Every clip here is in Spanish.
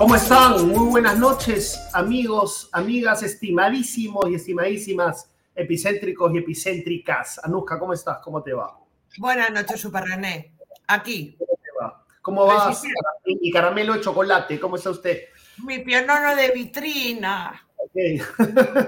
¿Cómo están? Muy buenas noches, amigos, amigas, estimadísimos y estimadísimas epicéntricos y epicéntricas. Anuska, ¿cómo estás? ¿Cómo te va? Buenas noches, Super René. Aquí. ¿Cómo te va? ¿Cómo va? Y caramelo de chocolate, ¿cómo está usted? Mi pianono de vitrina. Okay.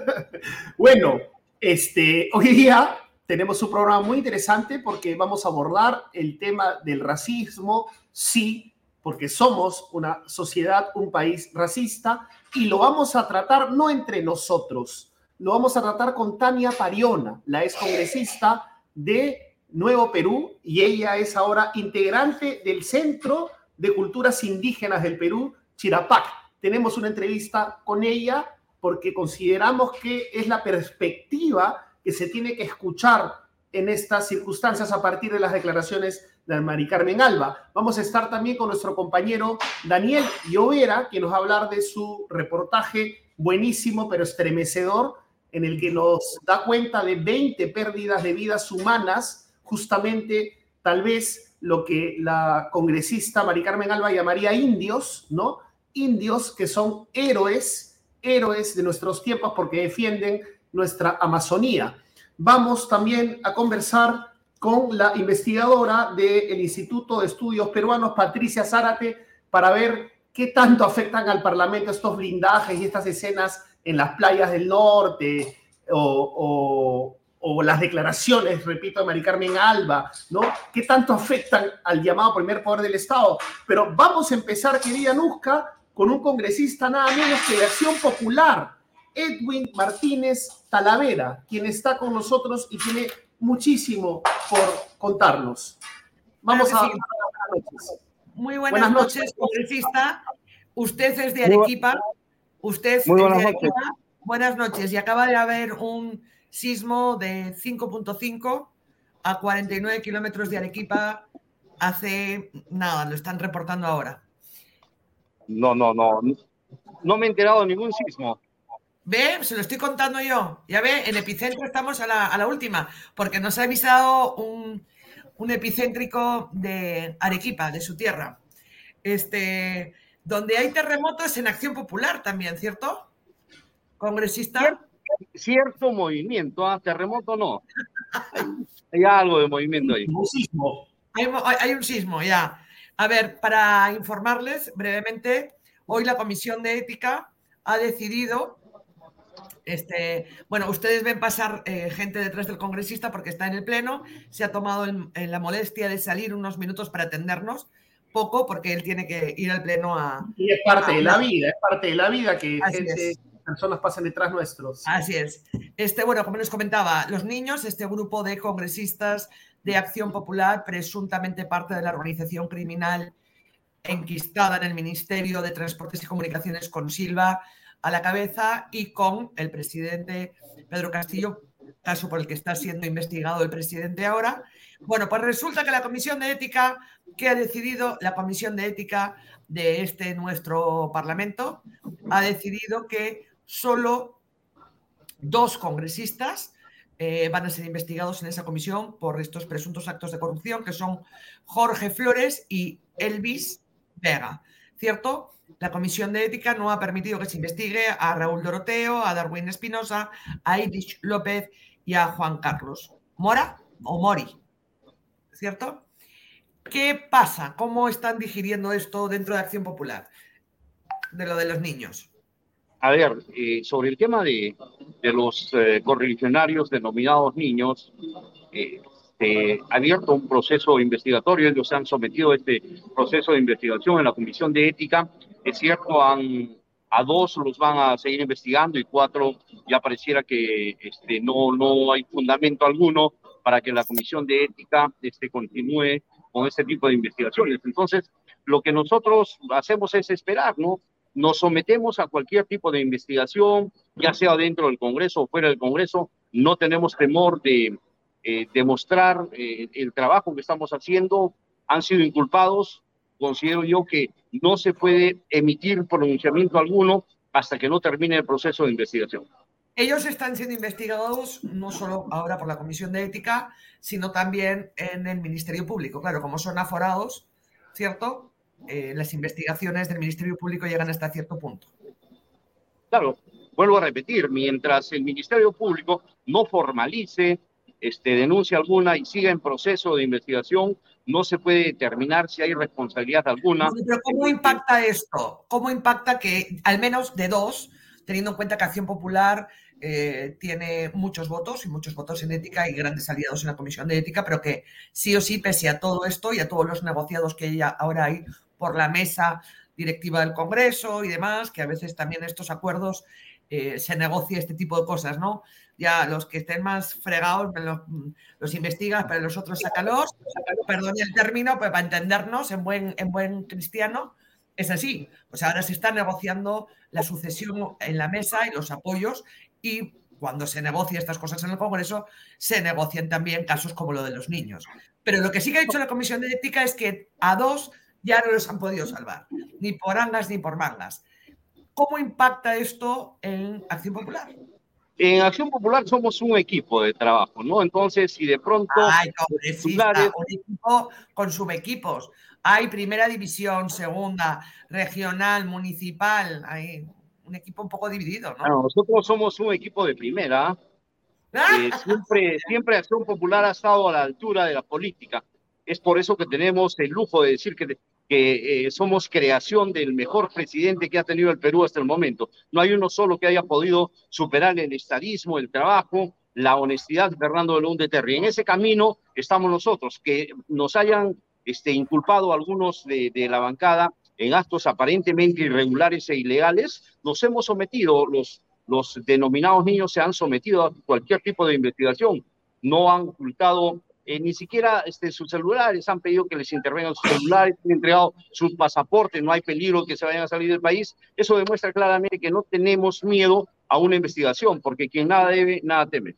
bueno, este, hoy día tenemos un programa muy interesante porque vamos a abordar el tema del racismo, sí, porque somos una sociedad, un país racista, y lo vamos a tratar no entre nosotros, lo vamos a tratar con Tania Pariona, la ex congresista de Nuevo Perú, y ella es ahora integrante del Centro de Culturas Indígenas del Perú, Chirapac. Tenemos una entrevista con ella porque consideramos que es la perspectiva que se tiene que escuchar en estas circunstancias a partir de las declaraciones de Mari Carmen Alba. Vamos a estar también con nuestro compañero Daniel Llovera, que nos va a hablar de su reportaje buenísimo pero estremecedor, en el que nos da cuenta de 20 pérdidas de vidas humanas, justamente tal vez lo que la congresista Mari Carmen Alba llamaría indios, ¿no? Indios que son héroes, héroes de nuestros tiempos porque defienden nuestra Amazonía. Vamos también a conversar con la investigadora del Instituto de Estudios Peruanos, Patricia Zárate, para ver qué tanto afectan al Parlamento estos blindajes y estas escenas en las playas del norte o, las declaraciones, repito, de Mari Carmen Alba, ¿no? ¿Qué tanto afectan al llamado primer poder del Estado? Pero vamos a empezar, querida Nusca, con un congresista nada menos que de Acción Popular, Edwin Martínez Talavera, quien está con nosotros y tiene muchísimo por contarnos. Vamos a... Muy buenas, noches, congresista. Usted es de Arequipa. Usted Muy buenas de Arequipa. Noches. Buenas noches. Y acaba de haber un sismo de 5.5 a 49 kilómetros de Arequipa hace nada, lo están reportando ahora. No, no, no. No me he enterado de ningún sismo. Ve, se lo estoy contando yo. Ya ve, en epicentro estamos a la, a la última, porque nos ha avisado un, un, epicéntrico de Arequipa, de su tierra. Este, donde hay terremotos en acción popular también, ¿cierto? Congresista. Cierto, cierto movimiento, ¿ah? terremoto no. Hay, hay, algo de movimiento ahí. Un sismo. Hay, hay un sismo, ya. A ver, para informarles brevemente, hoy la Comisión de Ética ha decidido este, bueno, ustedes ven pasar eh, gente detrás del congresista porque está en el pleno, se ha tomado la molestia de salir unos minutos para atendernos, poco porque él tiene que ir al pleno a... Y es parte a, de la vida, es parte de la vida que gente, personas pasan detrás nuestros. Así es. Este, bueno, como les comentaba, los niños, este grupo de congresistas de Acción Popular, presuntamente parte de la organización criminal enquistada en el Ministerio de Transportes y Comunicaciones con Silva, a la cabeza y con el presidente Pedro Castillo, caso por el que está siendo investigado el presidente ahora. Bueno, pues resulta que la Comisión de Ética, que ha decidido, la Comisión de Ética de este nuestro Parlamento, ha decidido que solo dos congresistas eh, van a ser investigados en esa comisión por estos presuntos actos de corrupción, que son Jorge Flores y Elvis Vega, ¿cierto? La Comisión de Ética no ha permitido que se investigue a Raúl Doroteo, a Darwin Espinosa, a Irish López y a Juan Carlos Mora o Mori, ¿cierto? ¿Qué pasa? ¿Cómo están digiriendo esto dentro de Acción Popular? De lo de los niños. A ver, eh, sobre el tema de, de los eh, correligionarios denominados niños, eh, se ha abierto un proceso investigatorio, ellos se han sometido a este proceso de investigación en la Comisión de Ética es cierto, han, a dos los van a seguir investigando y cuatro ya pareciera que este, no, no hay fundamento alguno para que la Comisión de Ética este, continúe con este tipo de investigaciones. Entonces, lo que nosotros hacemos es esperar, ¿no? Nos sometemos a cualquier tipo de investigación, ya sea dentro del Congreso o fuera del Congreso, no tenemos temor de eh, demostrar eh, el trabajo que estamos haciendo. Han sido inculpados, considero yo que no se puede emitir pronunciamiento alguno hasta que no termine el proceso de investigación. Ellos están siendo investigados no solo ahora por la Comisión de Ética, sino también en el Ministerio Público. Claro, como son aforados, ¿cierto? eh, las investigaciones del Ministerio Público llegan hasta cierto punto. Claro, vuelvo a repetir, mientras el Ministerio Público no formalice este, denuncia alguna y siga en proceso de investigación, no se puede determinar si hay responsabilidad alguna. Pero ¿cómo impacta esto? ¿Cómo impacta que al menos de dos, teniendo en cuenta que Acción Popular eh, tiene muchos votos y muchos votos en ética y grandes aliados en la Comisión de Ética, pero que sí o sí, pese a todo esto y a todos los negociados que ya ahora hay por la mesa directiva del Congreso y demás, que a veces también estos acuerdos eh, se negocia este tipo de cosas, ¿no? Ya los que estén más fregados los, los investigas, pero los otros sácalos, perdón el término, pues para entendernos en buen, en buen cristiano, es así. Pues ahora se está negociando la sucesión en la mesa y los apoyos y cuando se negocian estas cosas en el Congreso, se negocian también casos como lo de los niños. Pero lo que sí que ha dicho la Comisión de Ética es que a dos ya no los han podido salvar, ni por angas ni por mangas. ¿Cómo impacta esto en Acción Popular? En Acción Popular somos un equipo de trabajo, ¿no? Entonces, si de pronto... Ay, un equipo con subequipos. Hay primera división, segunda, regional, municipal, hay un equipo un poco dividido, ¿no? nosotros somos un equipo de primera. Eh, siempre, siempre Acción Popular ha estado a la altura de la política. Es por eso que tenemos el lujo de decir que, que eh, somos creación del mejor presidente que ha tenido el Perú hasta el momento. No hay uno solo que haya podido superar el estadismo, el trabajo, la honestidad de Fernando de León de Terry. En ese camino estamos nosotros, que nos hayan este, inculpado algunos de, de la bancada en actos aparentemente irregulares e ilegales, nos hemos sometido, los, los denominados niños se han sometido a cualquier tipo de investigación, no han ocultado eh, ni siquiera este, sus celulares, han pedido que les intervengan sus celulares, han entregado sus pasaportes, no hay peligro que se vayan a salir del país. Eso demuestra claramente que no tenemos miedo a una investigación, porque quien nada debe, nada teme.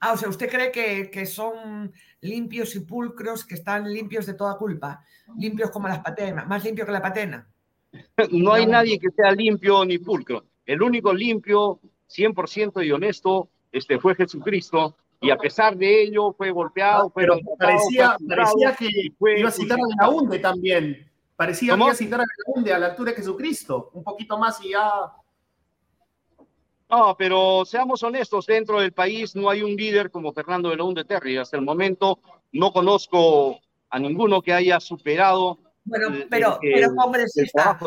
Ah, o sea, ¿usted cree que, que son limpios y pulcros, que están limpios de toda culpa? Limpios como las patenas, más limpio que la patena. no hay nadie que sea limpio ni pulcro. El único limpio, 100% y honesto, este, fue Jesucristo, y a pesar de ello fue golpeado. Ah, pero parecía, parecía que iba a citar a la UNDE también. Parecía que iba a citar a la UNDE a la altura de Jesucristo. Un poquito más y ya no, pero seamos honestos, dentro del país no hay un líder como Fernando de León de Terry. Hasta el momento no conozco a ninguno que haya superado. Bueno, pero, pero congresista,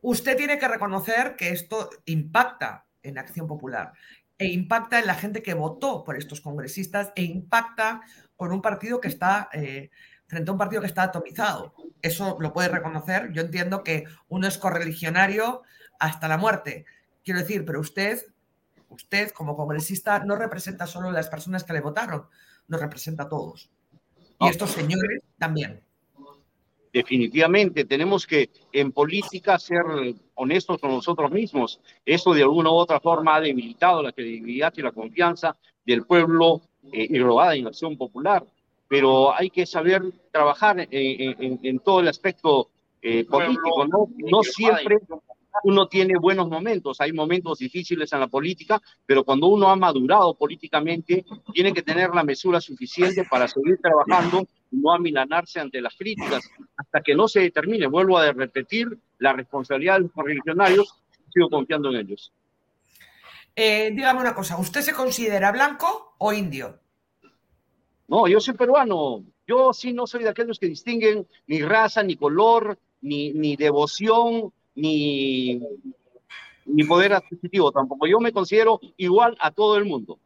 usted tiene que reconocer que esto impacta en Acción Popular e impacta en la gente que votó por estos congresistas e impacta con un partido que está eh, frente a un partido que está atomizado. Eso lo puede reconocer. Yo entiendo que uno es correligionario hasta la muerte, Quiero decir, pero usted, usted como congresista no representa solo a las personas que le votaron, nos representa a todos. Y estos señores también. Definitivamente, tenemos que en política ser honestos con nosotros mismos. Eso de alguna u otra forma ha debilitado la credibilidad y la confianza del pueblo eh, robada en acción popular. Pero hay que saber trabajar en, todo el aspecto eh, político, ¿no? No siempre uno tiene buenos momentos, hay momentos difíciles en la política, pero cuando uno ha madurado políticamente, tiene que tener la mesura suficiente para seguir trabajando y no amilanarse ante las críticas hasta que no se determine. Vuelvo a repetir, la responsabilidad de los religionarios, sigo confiando en ellos. Eh, dígame una cosa, ¿usted se considera blanco o indio? No, yo soy peruano. Yo sí no soy de aquellos que distinguen ni raza, ni color, ni, ni devoción, ni, ni poder adquisitivo tampoco. Yo me considero igual a todo el mundo.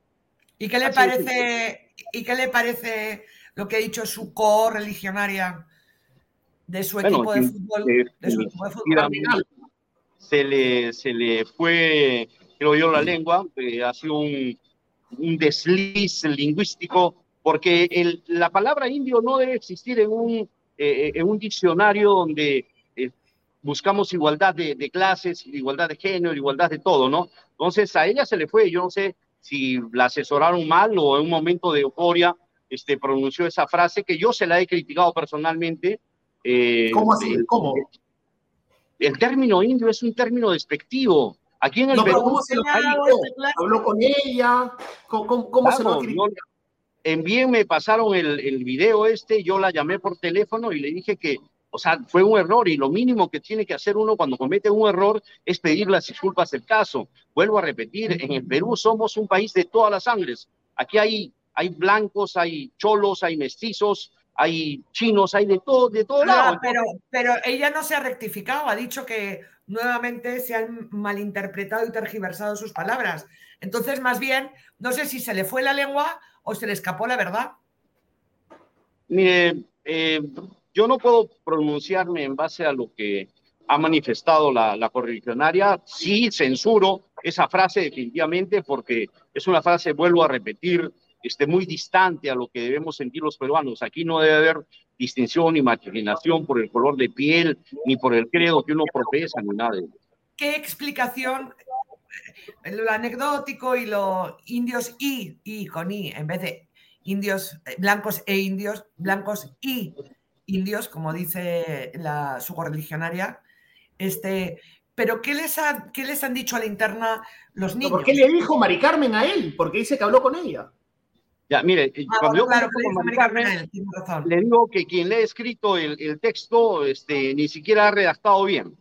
¿Y qué le parece, ¿y qué le parece lo que ha dicho su co-religionaria de su equipo de fútbol? De su equipo de fútbol? Se le, se le fue, creo yo, la lengua, eh, ha sido un, un, desliz lingüístico, porque el, la palabra indio no debe existir en un, eh, en un diccionario donde buscamos igualdad de, clases, igualdad de género, igualdad de todo, ¿no? Entonces a ella se le fue, yo no sé si la asesoraron mal o en un momento de euforia este, pronunció esa frase que yo se la he criticado personalmente. Eh, ¿Cómo así? ¿Cómo? El, término indio es un término despectivo. Aquí en el Perú. ¿Cómo se lo ¿Habló con ella? ¿Cómo, cómo se lo Envíen, me pasaron el, el video este, yo la llamé por teléfono y le dije que o sea, fue un error y lo mínimo que tiene que hacer uno cuando comete un error es pedir las disculpas del caso. Vuelvo a repetir, en el Perú somos un país de todas las sangres. Aquí hay, hay blancos, hay cholos, hay mestizos, hay chinos, hay de todo, de todo lado. Pero, pero ella no se ha rectificado, ha dicho que nuevamente se han malinterpretado y tergiversado sus palabras. Entonces, más bien, no sé si se le fue la lengua o se le escapó la verdad. Mire, eh, yo no puedo pronunciarme en base a lo que ha manifestado la, la correligionaria. Sí, censuro esa frase definitivamente porque es una frase, vuelvo a repetir, este, muy distante a lo que debemos sentir los peruanos. Aquí no debe haber distinción ni marginación por el color de piel, ni por el credo que uno profesa, ni nada. ¿Qué explicación, lo anecdótico y los indios y, y con i, en vez de indios, eh, blancos e indios, blancos y indios, como dice la, su correligionaria, este, pero ¿qué les, ¿qué les han dicho a la interna los niños? ¿Por qué le dijo Mari Carmen a él? Porque dice que habló con ella. Ya, mire, ah, cuando yo claro, con Carmen, le digo que quien le ha escrito el, el, texto este, ni siquiera ha redactado bien,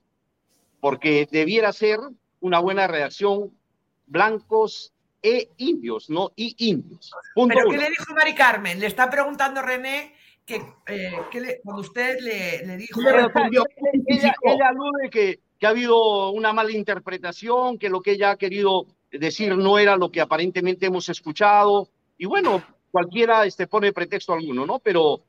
porque debiera ser una buena redacción blancos e indios, no y indios. ¿Pero qué le dijo Mari Carmen? Le está preguntando René que, eh, le, cuando usted le, le dijo... ella, ella, alude que, que ha habido una mala interpretación, que lo que ella ha querido decir no era lo que aparentemente hemos escuchado, y bueno, cualquiera este, pone pretexto alguno, ¿no? Pero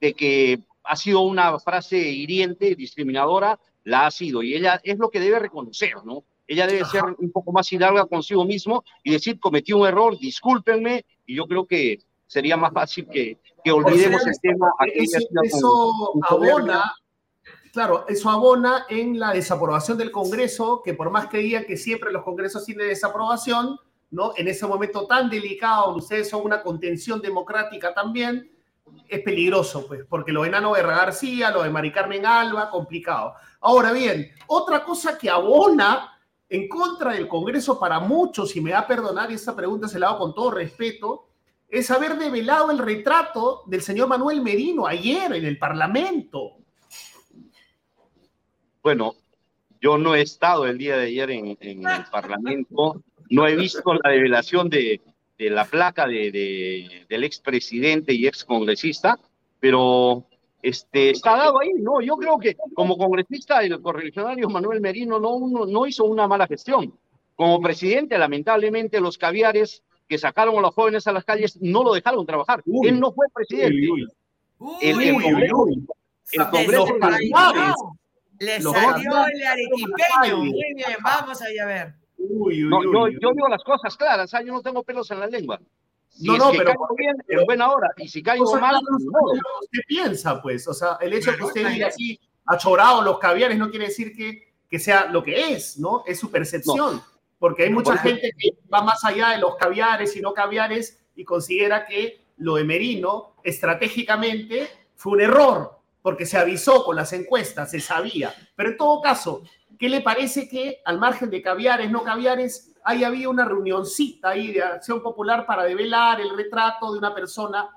de que ha sido una frase hiriente, discriminadora, la ha sido. Y ella es lo que debe reconocer, ¿no? Ella debe ser un poco más hidalga consigo mismo y decir, cometí un error, discúlpenme, y yo creo que sería más fácil que, que olvidemos el tema. Eso, eso abona, claro, eso abona en la desaprobación del Congreso, que por más que digan que siempre los congresos tienen desaprobación, ¿no? En ese momento tan delicado, ustedes son una contención democrática también, es peligroso, pues, porque lo de Nano Guerra García, lo de Mari Carmen Alba, complicado. Ahora bien, otra cosa que abona en contra del Congreso para muchos, y me va a perdonar, y esta pregunta se la hago con todo respeto, es haber develado el retrato del señor Manuel Merino ayer en el Parlamento. Bueno, yo no he estado el día de ayer en, el Parlamento, no he visto la revelación de, la placa de, de, del expresidente y excongresista, pero este, está dado ahí, ¿no? Yo creo que como congresista el correligionario Manuel Merino no, no hizo una mala gestión. Como presidente, lamentablemente, los caviares que sacaron a los jóvenes a las calles no lo dejaron trabajar. Él no fue presidente. el, el, Congreso, el Congreso le salió el arequipeño. Muy bien, vamos allá a ver no, yo, yo, digo las cosas claras, ¿sabes? yo no tengo pelos en la lengua. Si no, no, pero bien, en buena hora. Y si caigo o mal, ¿qué piensa, pues? O sea, el hecho de que usted diga así, ha chorado los caviares, no quiere decir que, que sea lo que es, ¿no? Es su percepción. Porque hay mucha gente que va más allá de los caviares y no caviares y considera que lo de Merino estratégicamente fue un error, porque se avisó con las encuestas, se sabía. Pero en todo caso, ¿Qué le parece que, al margen de caviares, no caviares, ahí había una reunioncita ahí de acción popular para develar el retrato de una persona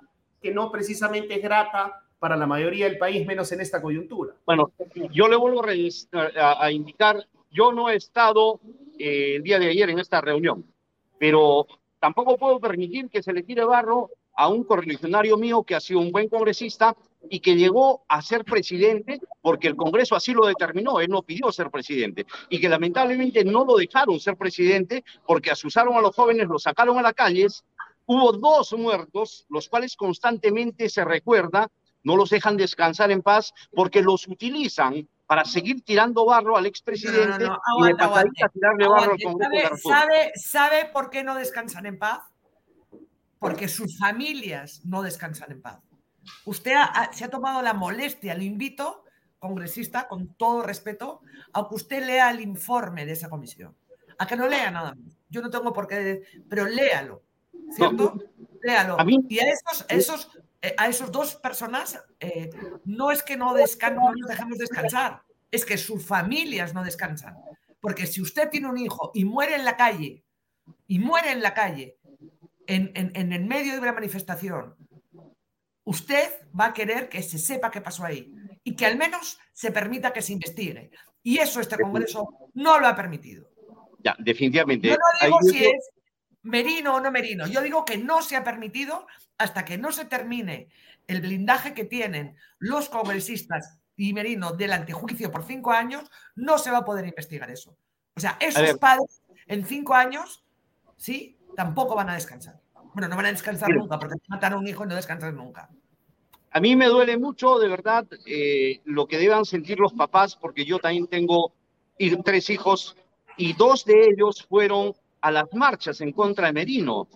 que no precisamente es grata para la mayoría del país, menos en esta coyuntura? Bueno, yo le vuelvo a, indicar, yo no he estado eh, el día de ayer en esta reunión, pero tampoco puedo permitir que se le tire barro a un correligionario mío que ha sido un buen congresista y que llegó a ser presidente porque el Congreso así lo determinó, él no pidió ser presidente, y que lamentablemente no lo dejaron ser presidente porque asusaron a los jóvenes, los sacaron a las calles, hubo dos muertos, los cuales constantemente se recuerda, no los dejan descansar en paz porque los utilizan para seguir tirando barro al expresidente y de tirarle barro al Congreso. ¿Sabe, ¿Sabe por qué no descansan en paz? Porque sus familias no descansan en paz. Usted se ha tomado la molestia, lo invito, congresista, con todo respeto, a que usted lea el informe de esa comisión. A que no lea nada más. Yo no tengo por qué, pero léalo, ¿cierto? léalo. Y a esos, esos, eh, a esos dos personas eh, no es que no, no nos dejemos descansar, es que sus familias no descansan. Porque si usted tiene un hijo y muere en la calle, y muere en la calle, en, en, en el medio de una manifestación, usted va a querer que se sepa qué pasó ahí. y que al menos se permita que se investigue. Y eso este Congreso no lo ha permitido. Ya, definitivamente. Yo no digo si es merino o no merino, yo digo que no se ha permitido hasta que no se termine el blindaje que tienen los congresistas y Merino del antejuicio por cinco años, no se va a poder investigar eso. O sea, esos padres en cinco años, sí, tampoco van a descansar. Bueno, no van a descansar nunca, porque matan a un hijo y no descansan nunca. A mí me duele mucho, de verdad, eh, lo que deban sentir los papás, porque yo también tengo tres hijos y dos de ellos fueron a las marchas en contra de Merino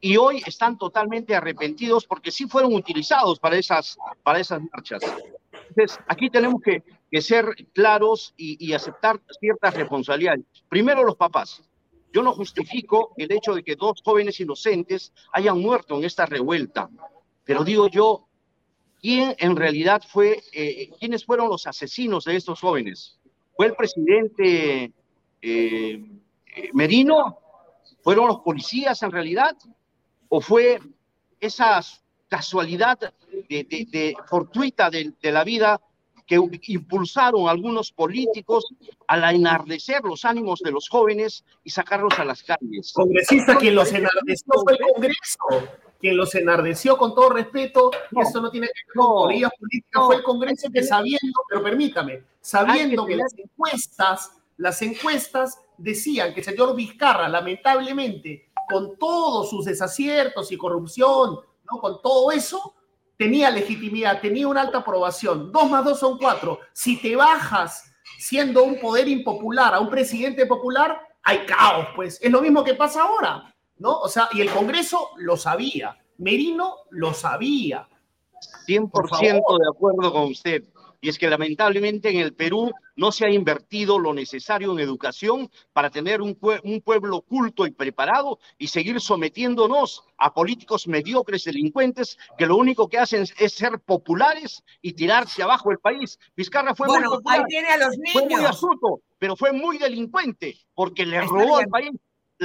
y hoy están totalmente arrepentidos porque sí fueron utilizados para esas, para esas marchas. Entonces, aquí tenemos que, ser claros y, y, aceptar ciertas responsabilidades. Primero, los papás. Yo no justifico el hecho de que dos jóvenes inocentes hayan muerto en esta revuelta, pero digo yo, ¿quién en realidad fue, eh, quiénes fueron los asesinos de estos jóvenes? ¿Fue el presidente eh, Merino? ¿Fueron los policías en realidad? ¿O fue esa casualidad de, fortuita de, la vida que impulsaron algunos políticos a enardecer los ánimos de los jóvenes y sacarlos a las calles? Congresista, quien los enardeció fue el Congreso quien los enardeció con todo respeto, y esto no tiene que ver con políticas, fue el Congreso que sabiendo, pero permítame, sabiendo que, las encuestas, las encuestas decían que el señor Vizcarra, lamentablemente, con todos sus desaciertos y corrupción, ¿no? con todo eso, tenía legitimidad, tenía una alta aprobación. Dos más dos son cuatro. Si te bajas siendo un poder impopular a un presidente popular, hay caos, pues. Es lo mismo que pasa ahora. ¿no? O sea, y el Congreso lo sabía, Merino lo sabía. 100% de acuerdo con usted. Y es que lamentablemente en el Perú no se ha invertido lo necesario en educación para tener un, un, pueblo culto y preparado y seguir sometiéndonos a políticos mediocres, delincuentes, que lo único que hacen es ser populares y tirarse abajo el país. Vizcarra fue bueno, muy popular, ahí tiene a los niños. fue muy astuto, pero fue muy delincuente porque le robó al país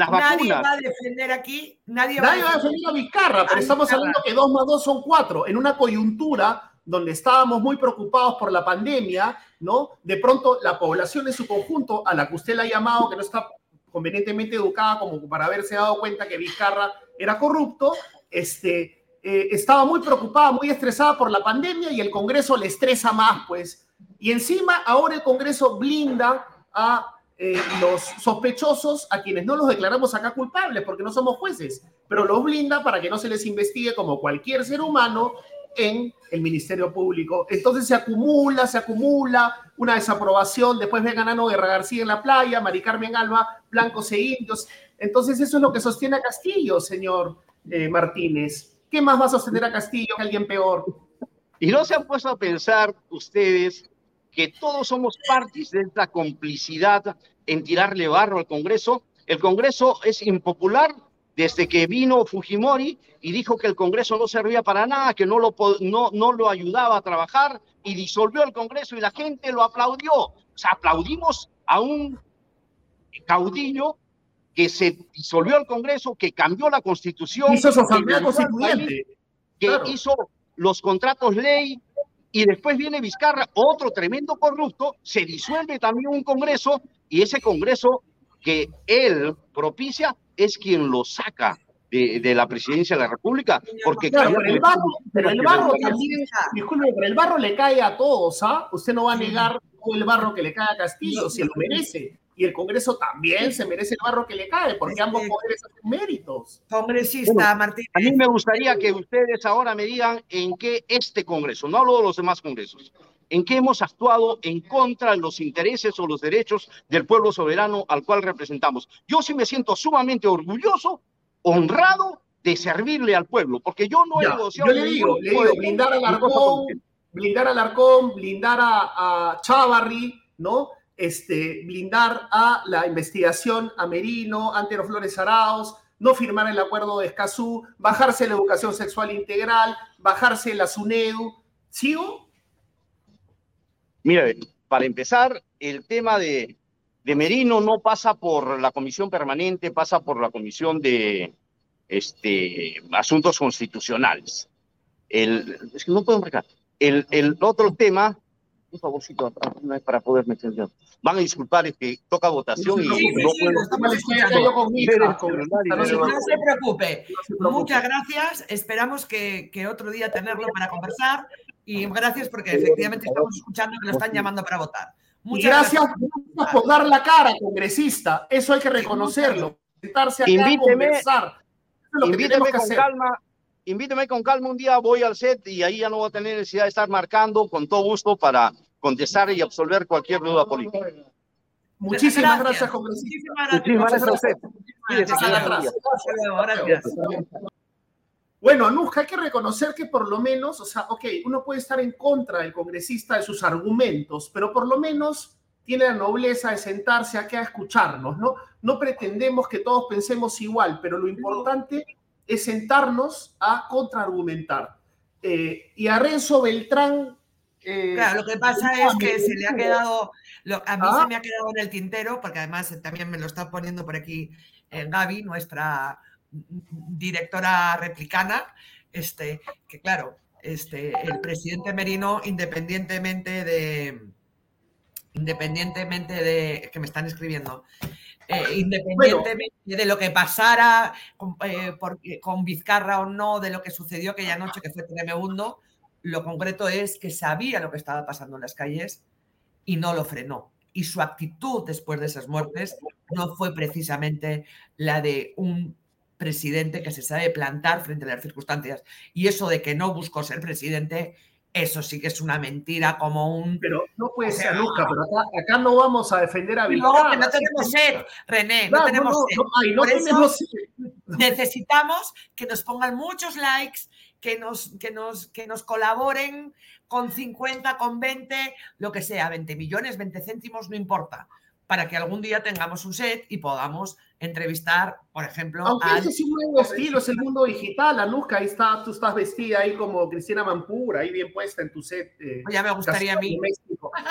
nadie va a defender aquí, nadie, va, a defender a Vizcarra, pero estamos hablando que dos más dos son cuatro. En una coyuntura donde estábamos muy preocupados por la pandemia, ¿no? De pronto la población en su conjunto, a la que usted la ha llamado, que no está convenientemente educada como para haberse dado cuenta que Vizcarra era corrupto, este, eh, estaba muy preocupada, muy estresada por la pandemia y el Congreso le estresa más, pues. Y encima ahora el Congreso blinda a eh, los sospechosos a quienes no los declaramos acá culpables porque no somos jueces, pero los blinda para que no se les investigue como cualquier ser humano en el Ministerio Público. Entonces se acumula, se acumula una desaprobación, después ven a Guerra García en la playa, Mari Carmen Alba, blancos e indios. Entonces eso es lo que sostiene a Castillo, señor eh, Martínez. ¿Qué más va a sostener a Castillo que alguien peor? Y no se han puesto a pensar ustedes que todos somos partes de esta complicidad en tirarle barro al Congreso. El Congreso es impopular desde que vino Fujimori y dijo que el Congreso no servía para nada, que no lo, no, no lo ayudaba a trabajar y disolvió el Congreso y la gente lo aplaudió. O sea, aplaudimos a un caudillo que se disolvió el Congreso, que cambió la constitución, hizo su asamblea constituyente, que hizo los contratos ley, y después viene Vizcarra, otro tremendo corrupto, se disuelve también un Congreso y ese Congreso que él propicia es quien lo saca de, la presidencia de la República. Porque pero el barro, pero el barro también, disculpe, pero el barro le cae a todos, ¿ah? Usted no va a negar el barro que le cae a Castillo, si lo merece y el Congreso también se merece el barro que le cae, porque ambos poderes hacen méritos. Congresista Martín. A mí me gustaría que ustedes ahora me digan en qué este Congreso, no hablo de los demás Congresos, en qué hemos actuado en contra de los intereses o los derechos del pueblo soberano al cual representamos. Yo sí me siento sumamente orgulloso, honrado de servirle al pueblo, porque yo no he negociado. Yo le digo, le digo blindar al Arcón, blindar al Arcón, blindar a, a Chavarri, ¿no? este, blindar a la investigación a Merino, Antero Flores Araos, no firmar el acuerdo de Escazú, bajarse la educación sexual integral, bajarse la SUNEDU. ¿Sigo? Mire, para empezar, el tema de, de Merino no pasa por la comisión permanente, pasa por la comisión de este, asuntos constitucionales. El, es que no puedo marcar. El, el otro tema un favorcito una vez para poder mencionar. Van a disculpar, es que toca votación y sí, no sí, lo estamos No se preocupe. Muchas gracias. Esperamos que, que, otro día tenerlo para conversar y gracias porque efectivamente estamos escuchando que lo están llamando para votar. Muchas gracias, gracias, por dar la cara, congresista. Eso hay que reconocerlo. Sentarse acá invíteme, a conversar. invíteme con calma invíteme con calma un día, voy al set y ahí ya no voy a tener necesidad de estar marcando con todo gusto para contestar y absolver cualquier duda política. Muchísimas gracias, congresista. Muchísimas gracias a usted. Gracias. Bueno, Anuska, hay que reconocer que por lo menos, o sea, ok, uno puede estar en contra del congresista de sus argumentos, pero por lo menos tiene la nobleza de sentarse aquí a escucharnos, ¿no? No pretendemos que todos pensemos igual, pero lo importante es sentarnos a contraargumentar. Eh, y a Renzo Beltrán... Eh, claro, lo que pasa es que se le ha quedado, a mí se ah. me ha quedado en el tintero, porque además también me lo está poniendo por aquí eh, Gaby, nuestra directora replicana, este, que claro, este, el presidente Merino, independientemente de, independientemente de, que me están escribiendo, eh, independientemente de lo que pasara eh, con, Vizcarra o no, de lo que sucedió aquella noche que fue tremendo, lo concreto es que sabía lo que estaba pasando en las calles y no lo frenó. Y su actitud después de esas muertes no fue precisamente la de un presidente que se sabe plantar frente a las circunstancias. Y eso de que no buscó ser presidente eso sí que es una mentira como un... Pero no puede ser nunca, pero acá, no vamos a defender a Vizcarra. No, que no tenemos sed, René, no tenemos sed. necesitamos que nos pongan muchos likes, que nos, que, nos, que nos colaboren con 50, con 20, lo que sea, 20 millones, 20 céntimos, no importa, para que algún día tengamos un set y podamos entrevistar, por ejemplo. Aunque ese es un nuevo estilo, es el mundo digital. Anuska, ahí está, tú estás vestida ahí como Cristina Mampura, ahí bien puesta en tu set. Eh, ya me gustaría a mí.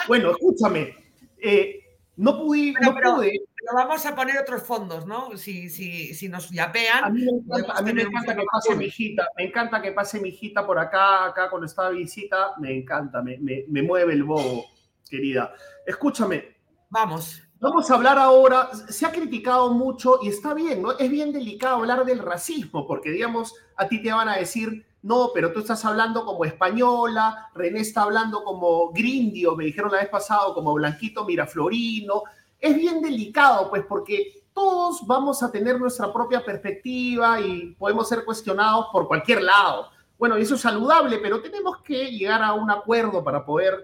Bueno, escúchame. Eh, no, pude, pero, no pude. Pero vamos a poner otros fondos, ¿no? Si, si, si nos yapean. A mí me encanta, a mí me encanta que pase mi hijita. Me encanta que pase mi hijita por acá, acá cuando está visita. Me encanta, me, me, me mueve el bobo, querida. Escúchame. Vamos. Vamos a hablar ahora, se ha criticado mucho y está bien, ¿no? Es bien delicado hablar del racismo, porque digamos, a ti te van a decir, no, pero tú estás hablando como española, René está hablando como grindio, me dijeron la vez pasada, como blanquito miraflorino. Es bien delicado, pues, porque todos vamos a tener nuestra propia perspectiva y podemos ser cuestionados por cualquier lado. Bueno, eso es saludable, pero tenemos que llegar a un acuerdo para poder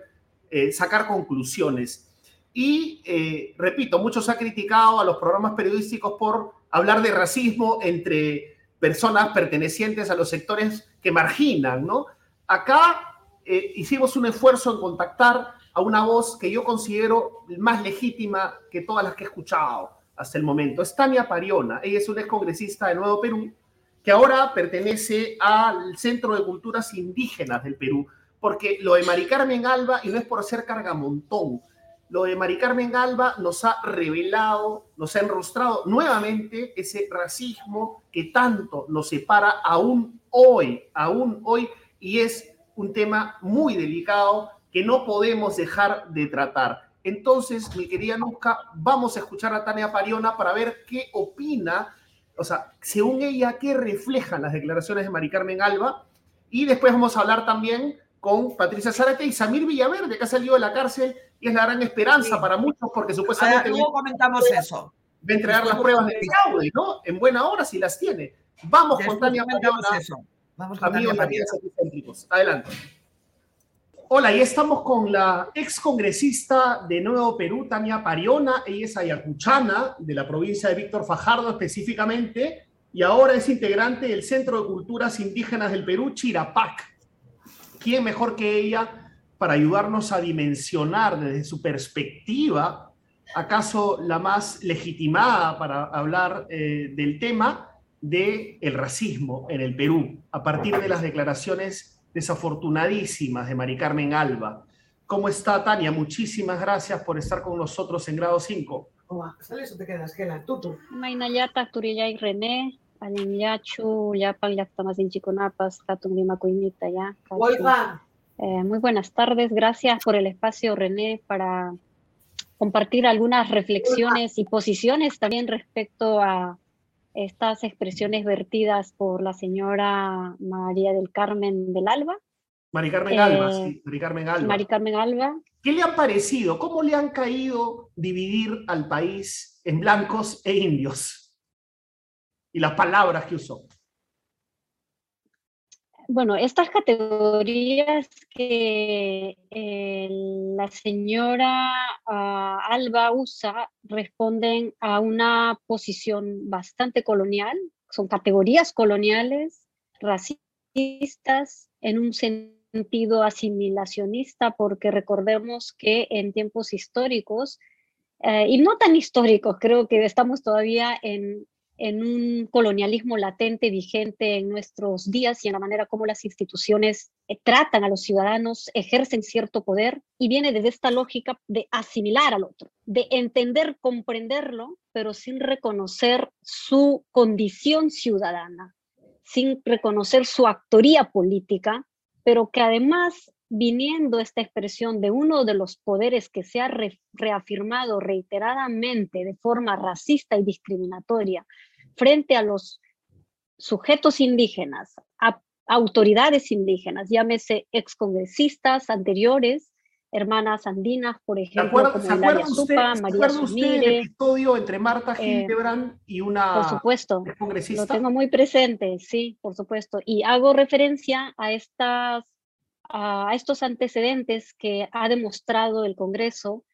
eh, sacar conclusiones. Y eh, repito, muchos han criticado a los programas periodísticos por hablar de racismo entre personas pertenecientes a los sectores que marginan, ¿no? Acá eh, hicimos un esfuerzo en contactar a una voz que yo considero más legítima que todas las que he escuchado hasta el momento. Es Tania Pariona, ella es una excongresista de Nuevo Perú, que ahora pertenece al Centro de Culturas Indígenas del Perú, porque lo de Mari Carmen Alba, y no es por ser cargamontón, lo de Mari Carmen Galva nos ha revelado, nos ha enrostrado nuevamente ese racismo que tanto nos separa aún hoy, aún hoy, y es un tema muy delicado que no podemos dejar de tratar. Entonces, mi querida Nusca, vamos a escuchar a Tania Pariona para ver qué opina, o sea, según ella, qué reflejan las declaraciones de Mari Carmen Alba, y después vamos a hablar también con Patricia Zárate y Samir Villaverde, que ha salido de la cárcel y es la gran esperanza para muchos porque supuestamente... Luego comentamos eso. Va a entregar las pruebas de fraude, ¿no? En buena hora si las tiene. Vamos con Tania eso. Vamos con amigos Tania Adelante. Hola, y estamos con la ex congresista de Nuevo Perú, Tania Pariona. Ella es ayacuchana, de la provincia de Víctor Fajardo específicamente, y ahora es integrante del Centro de Culturas Indígenas del Perú, Chirapac. ¿quién mejor que ella para ayudarnos a dimensionar desde su perspectiva, acaso la más legitimada para hablar eh, del tema del el racismo en el Perú, a partir de las declaraciones desafortunadísimas de Mari Carmen Alba? ¿Cómo está Tania? Muchísimas gracias por estar con nosotros en grado 5. ¿Sales o te quedas? ¿Qué la tutu? Mainayata, René, Alinyachu, Chikunapas, Lima ya. Eh, muy buenas tardes. Gracias por el espacio, René, para compartir algunas reflexiones y posiciones también respecto a estas expresiones vertidas por la señora María del Carmen del Alba. Mari Carmen Alba, eh, sí, Mari Carmen Alba. Mari Carmen Alba. ¿Qué le ha parecido? ¿Cómo le han caído dividir al país en blancos e indios? Y las palabras que usó. Bueno, estas categorías que eh, la señora ah, Alba usa responden a una posición bastante colonial, son categorías coloniales, racistas, en un sentido asimilacionista, porque recordemos que en tiempos históricos, eh, y no tan históricos, creo que estamos todavía en en un colonialismo latente vigente en nuestros días y en la manera como las instituciones eh, tratan a los ciudadanos, ejercen cierto poder y viene desde esta lógica de asimilar al otro, de entender, comprenderlo, pero sin reconocer su condición ciudadana, sin reconocer su actoría política, pero que además viniendo esta expresión de uno de los poderes que se ha reafirmado reiteradamente de forma racista y discriminatoria frente a los sujetos indígenas, a autoridades indígenas, llámese excongresistas anteriores, hermanas andinas, por ejemplo, como María Supa, María Sumire. el episodio entre Marta eh, Gildebrand y una por supuesto, Lo tengo muy presente, sí, por supuesto. Y hago referencia a, estas, a estos antecedentes que ha demostrado el Congreso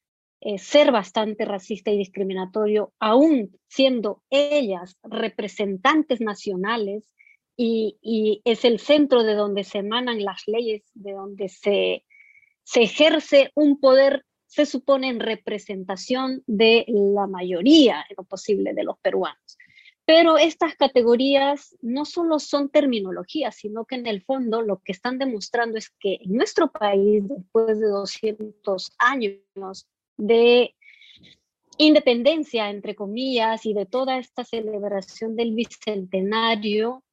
eh, ser bastante racista y discriminatorio, aún siendo ellas representantes nacionales y, es el centro de donde se emanan las leyes, de donde se, se ejerce un poder, se supone, en representación de la mayoría, en lo posible, de los peruanos. Pero estas categorías no solo son terminologías, sino que en el fondo lo que están demostrando es que en nuestro país, después de 200 años de independencia, entre comillas, y de toda esta celebración del bicentenario,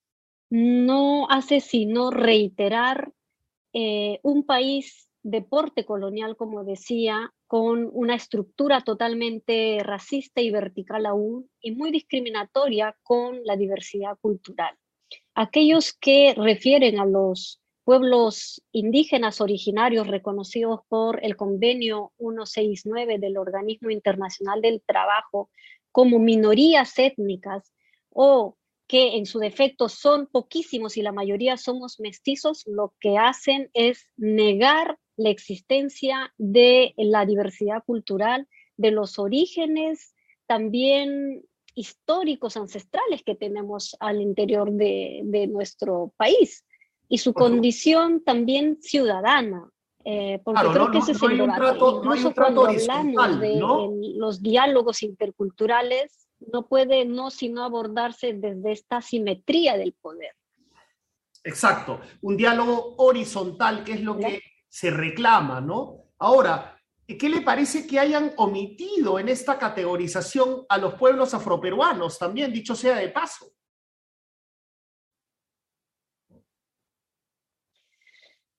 no hace sino reiterar eh, un país de porte colonial, como decía, con una estructura totalmente racista y vertical aún, y muy discriminatoria con la diversidad cultural. Aquellos que refieren a los pueblos indígenas originarios reconocidos por el convenio 169 del Organismo Internacional del Trabajo como minorías étnicas o que en su defecto son poquísimos y la mayoría somos mestizos, lo que hacen es negar la existencia de la diversidad cultural, de los orígenes también históricos, ancestrales que tenemos al interior de, de nuestro país y su condición también ciudadana. Eh, porque creo que ese es el debate. Incluso cuando hablamos de los diálogos interculturales, no puede no sino abordarse desde esta simetría del poder. Exacto, un diálogo horizontal, que es lo que se reclama, ¿no? Ahora, ¿qué le parece que hayan omitido en esta categorización a los pueblos afroperuanos también, dicho sea de paso?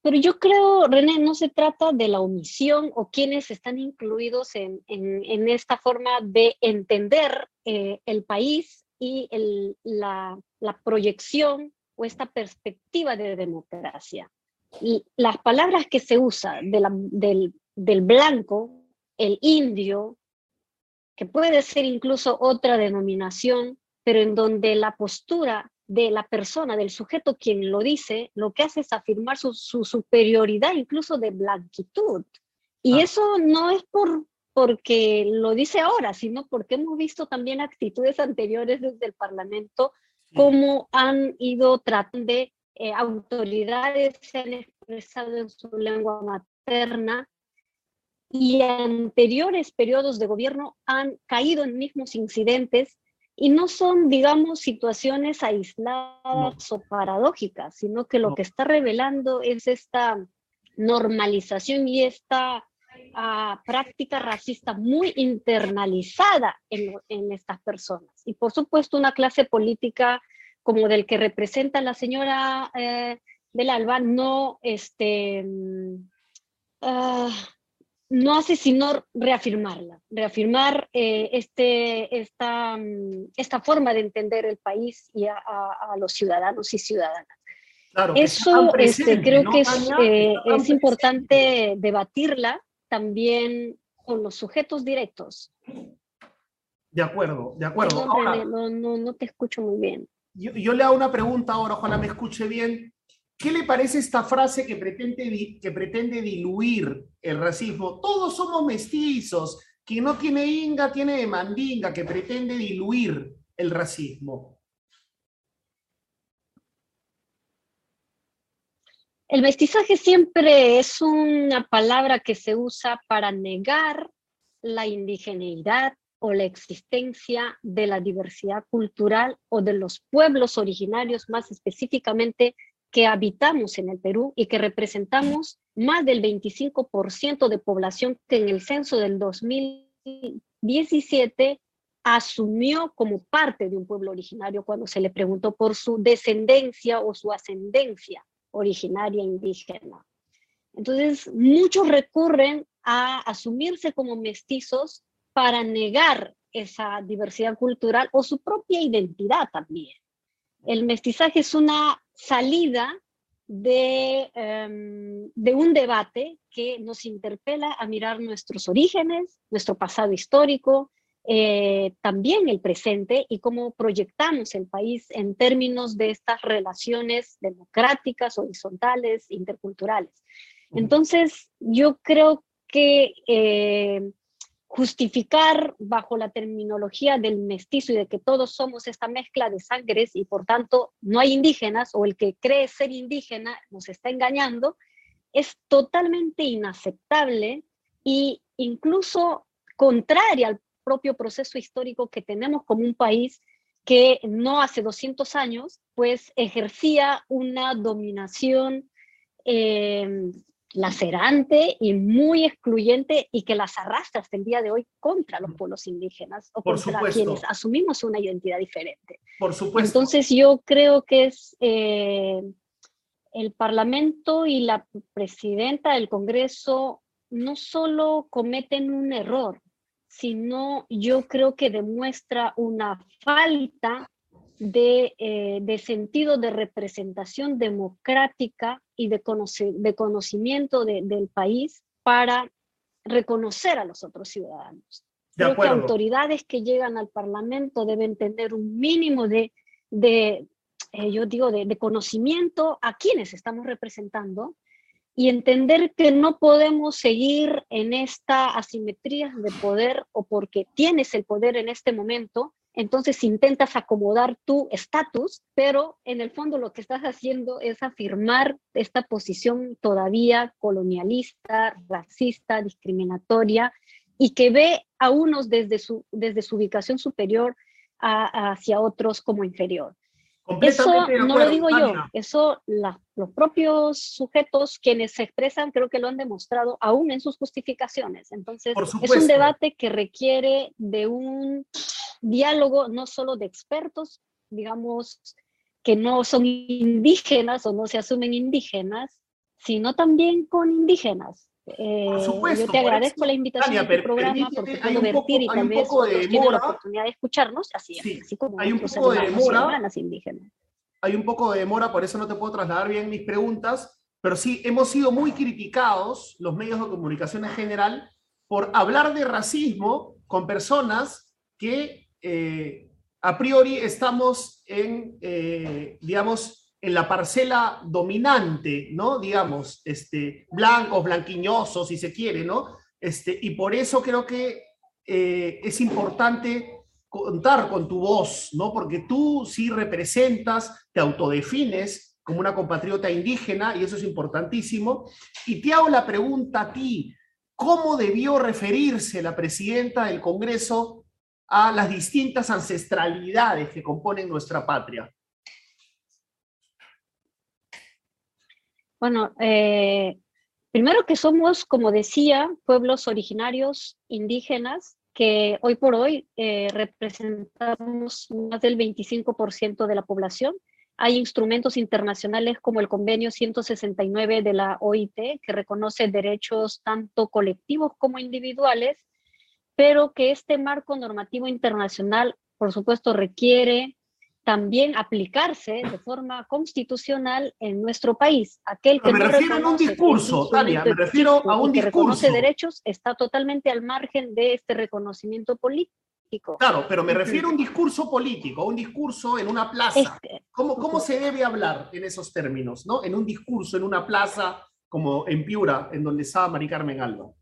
Pero yo creo, René, no se trata de la omisión o quienes están incluidos en, en, esta forma de entender eh, el país y el, la, la, proyección o esta perspectiva de democracia. Las palabras que se usan de del, del blanco, el indio, que puede ser incluso otra denominación, pero en donde la postura de la persona, del sujeto quien lo dice, lo que hace es afirmar su, superioridad incluso de blanquitud. Y ah. eso no es por porque lo dice ahora, sino porque hemos visto también actitudes anteriores desde el Parlamento, cómo han ido tratando de eh, autoridades se han expresado en su lengua materna y anteriores periodos de gobierno han caído en mismos incidentes y no son, digamos, situaciones aisladas o paradójicas, sino que lo que está revelando es esta normalización y esta ah, práctica racista muy internalizada en, en, estas personas. Y por supuesto una clase política como del que representa la señora eh, del ALBA no, este, uh, no hace sino reafirmarla, reafirmar eh, este, esta, mm, esta forma de entender el país y a, los ciudadanos y ciudadanas. Eso este, creo que es, eh, es importante debatirla también con los sujetos directos. De acuerdo, de acuerdo. no, no, no, te escucho muy bien. Yo, le hago una pregunta ahora, ojalá me escuche bien. ¿Qué le parece esta frase que pretende, que pretende diluir el racismo? Todos somos mestizos. Quien no tiene inga tiene de mandinga, que pretende diluir el racismo. El mestizaje siempre es una palabra que se usa para negar la indigeneidad o la existencia de la diversidad cultural o de los pueblos originarios más específicamente que habitamos en el Perú y que representamos más del 25% de población que en el censo del 2017 asumió como parte de un pueblo originario cuando se le preguntó por su descendencia o su ascendencia originaria indígena. Entonces, muchos recurren a asumirse como mestizos para negar esa diversidad cultural o su propia identidad también. El mestizaje es una salida de, em, de un debate que nos interpela a mirar nuestros orígenes, nuestro pasado histórico, eh, también el presente y cómo proyectamos el país en términos de estas relaciones democráticas, horizontales, interculturales. Entonces, yo creo que eh, justificar bajo la terminología del mestizo y de que todos somos esta mezcla de sangres y por tanto no hay indígenas o el que cree ser indígena nos está engañando, es totalmente inaceptable e incluso contraria al propio proceso histórico que tenemos como un país que no hace 200 años pues ejercía una dominación eh, lacerante y muy excluyente y que las arrastra hasta el día de hoy contra los pueblos indígenas o contra quienes asumimos una identidad diferente. Por supuesto. Entonces yo creo que es eh, el Parlamento y la presidenta del Congreso no solo cometen un error, sino yo creo que demuestra una falta eh, de, sentido de representación democrática y de, de conocimiento del país para reconocer a los otros ciudadanos. Creo que autoridades que llegan al Parlamento deben tener un mínimo de, de eh, yo digo, de, de, conocimiento a quienes estamos representando y entender que no podemos seguir en esta asimetría de poder o porque tienes el poder en este momento, entonces intentas acomodar tu estatus, pero en el fondo lo que estás haciendo es afirmar esta posición todavía colonialista, racista, discriminatoria, y que ve a unos desde su, desde su ubicación superior hacia otros como inferior. Eso no lo digo yo, eso los propios sujetos quienes se expresan creo que lo han demostrado aún en sus justificaciones. Entonces, es un debate que requiere de un diálogo no solo de expertos, digamos, que no son indígenas o no se asumen indígenas, sino también con indígenas. Eh, yo te agradezco la invitación a tu programa porque puedo vertir y tal vez tienen la oportunidad de escucharnos, así, así como hay un poco de demora, indígenas. Hay un poco de demora, por eso no te puedo trasladar bien mis preguntas, pero sí hemos sido muy criticados, los medios de comunicación en general, por hablar de racismo con personas que eh, a priori estamos en, eh, digamos, en la parcela dominante, ¿no? Digamos, este, blancos, blanquiñosos, si se quiere, ¿no? Este, y por eso creo que eh, es importante contar con tu voz, ¿no? Porque tú sí representas, te autodefines como una compatriota indígena, y eso es importantísimo. Y te hago la pregunta a ti, ¿cómo debió referirse la presidenta del Congreso a las distintas ancestralidades que componen nuestra patria? Bueno, eh, primero que somos, como decía, pueblos originarios indígenas que hoy por hoy eh, representamos más del 25% de la población. Hay instrumentos internacionales como el convenio 169 de la OIT, que reconoce derechos tanto colectivos como individuales, pero que este marco normativo internacional, por supuesto, requiere también aplicarse de forma constitucional en nuestro país. Aquel que me refiero a un discurso, Tania, me refiero a un discurso. Que reconoce derechos está totalmente al margen de este reconocimiento político. Claro, pero me refiero a un discurso político, un discurso en una plaza. ¿Cómo, ¿Cómo se debe hablar en esos términos, no? En un discurso, en una plaza como en Piura, en donde estaba Mari Carmen Alba.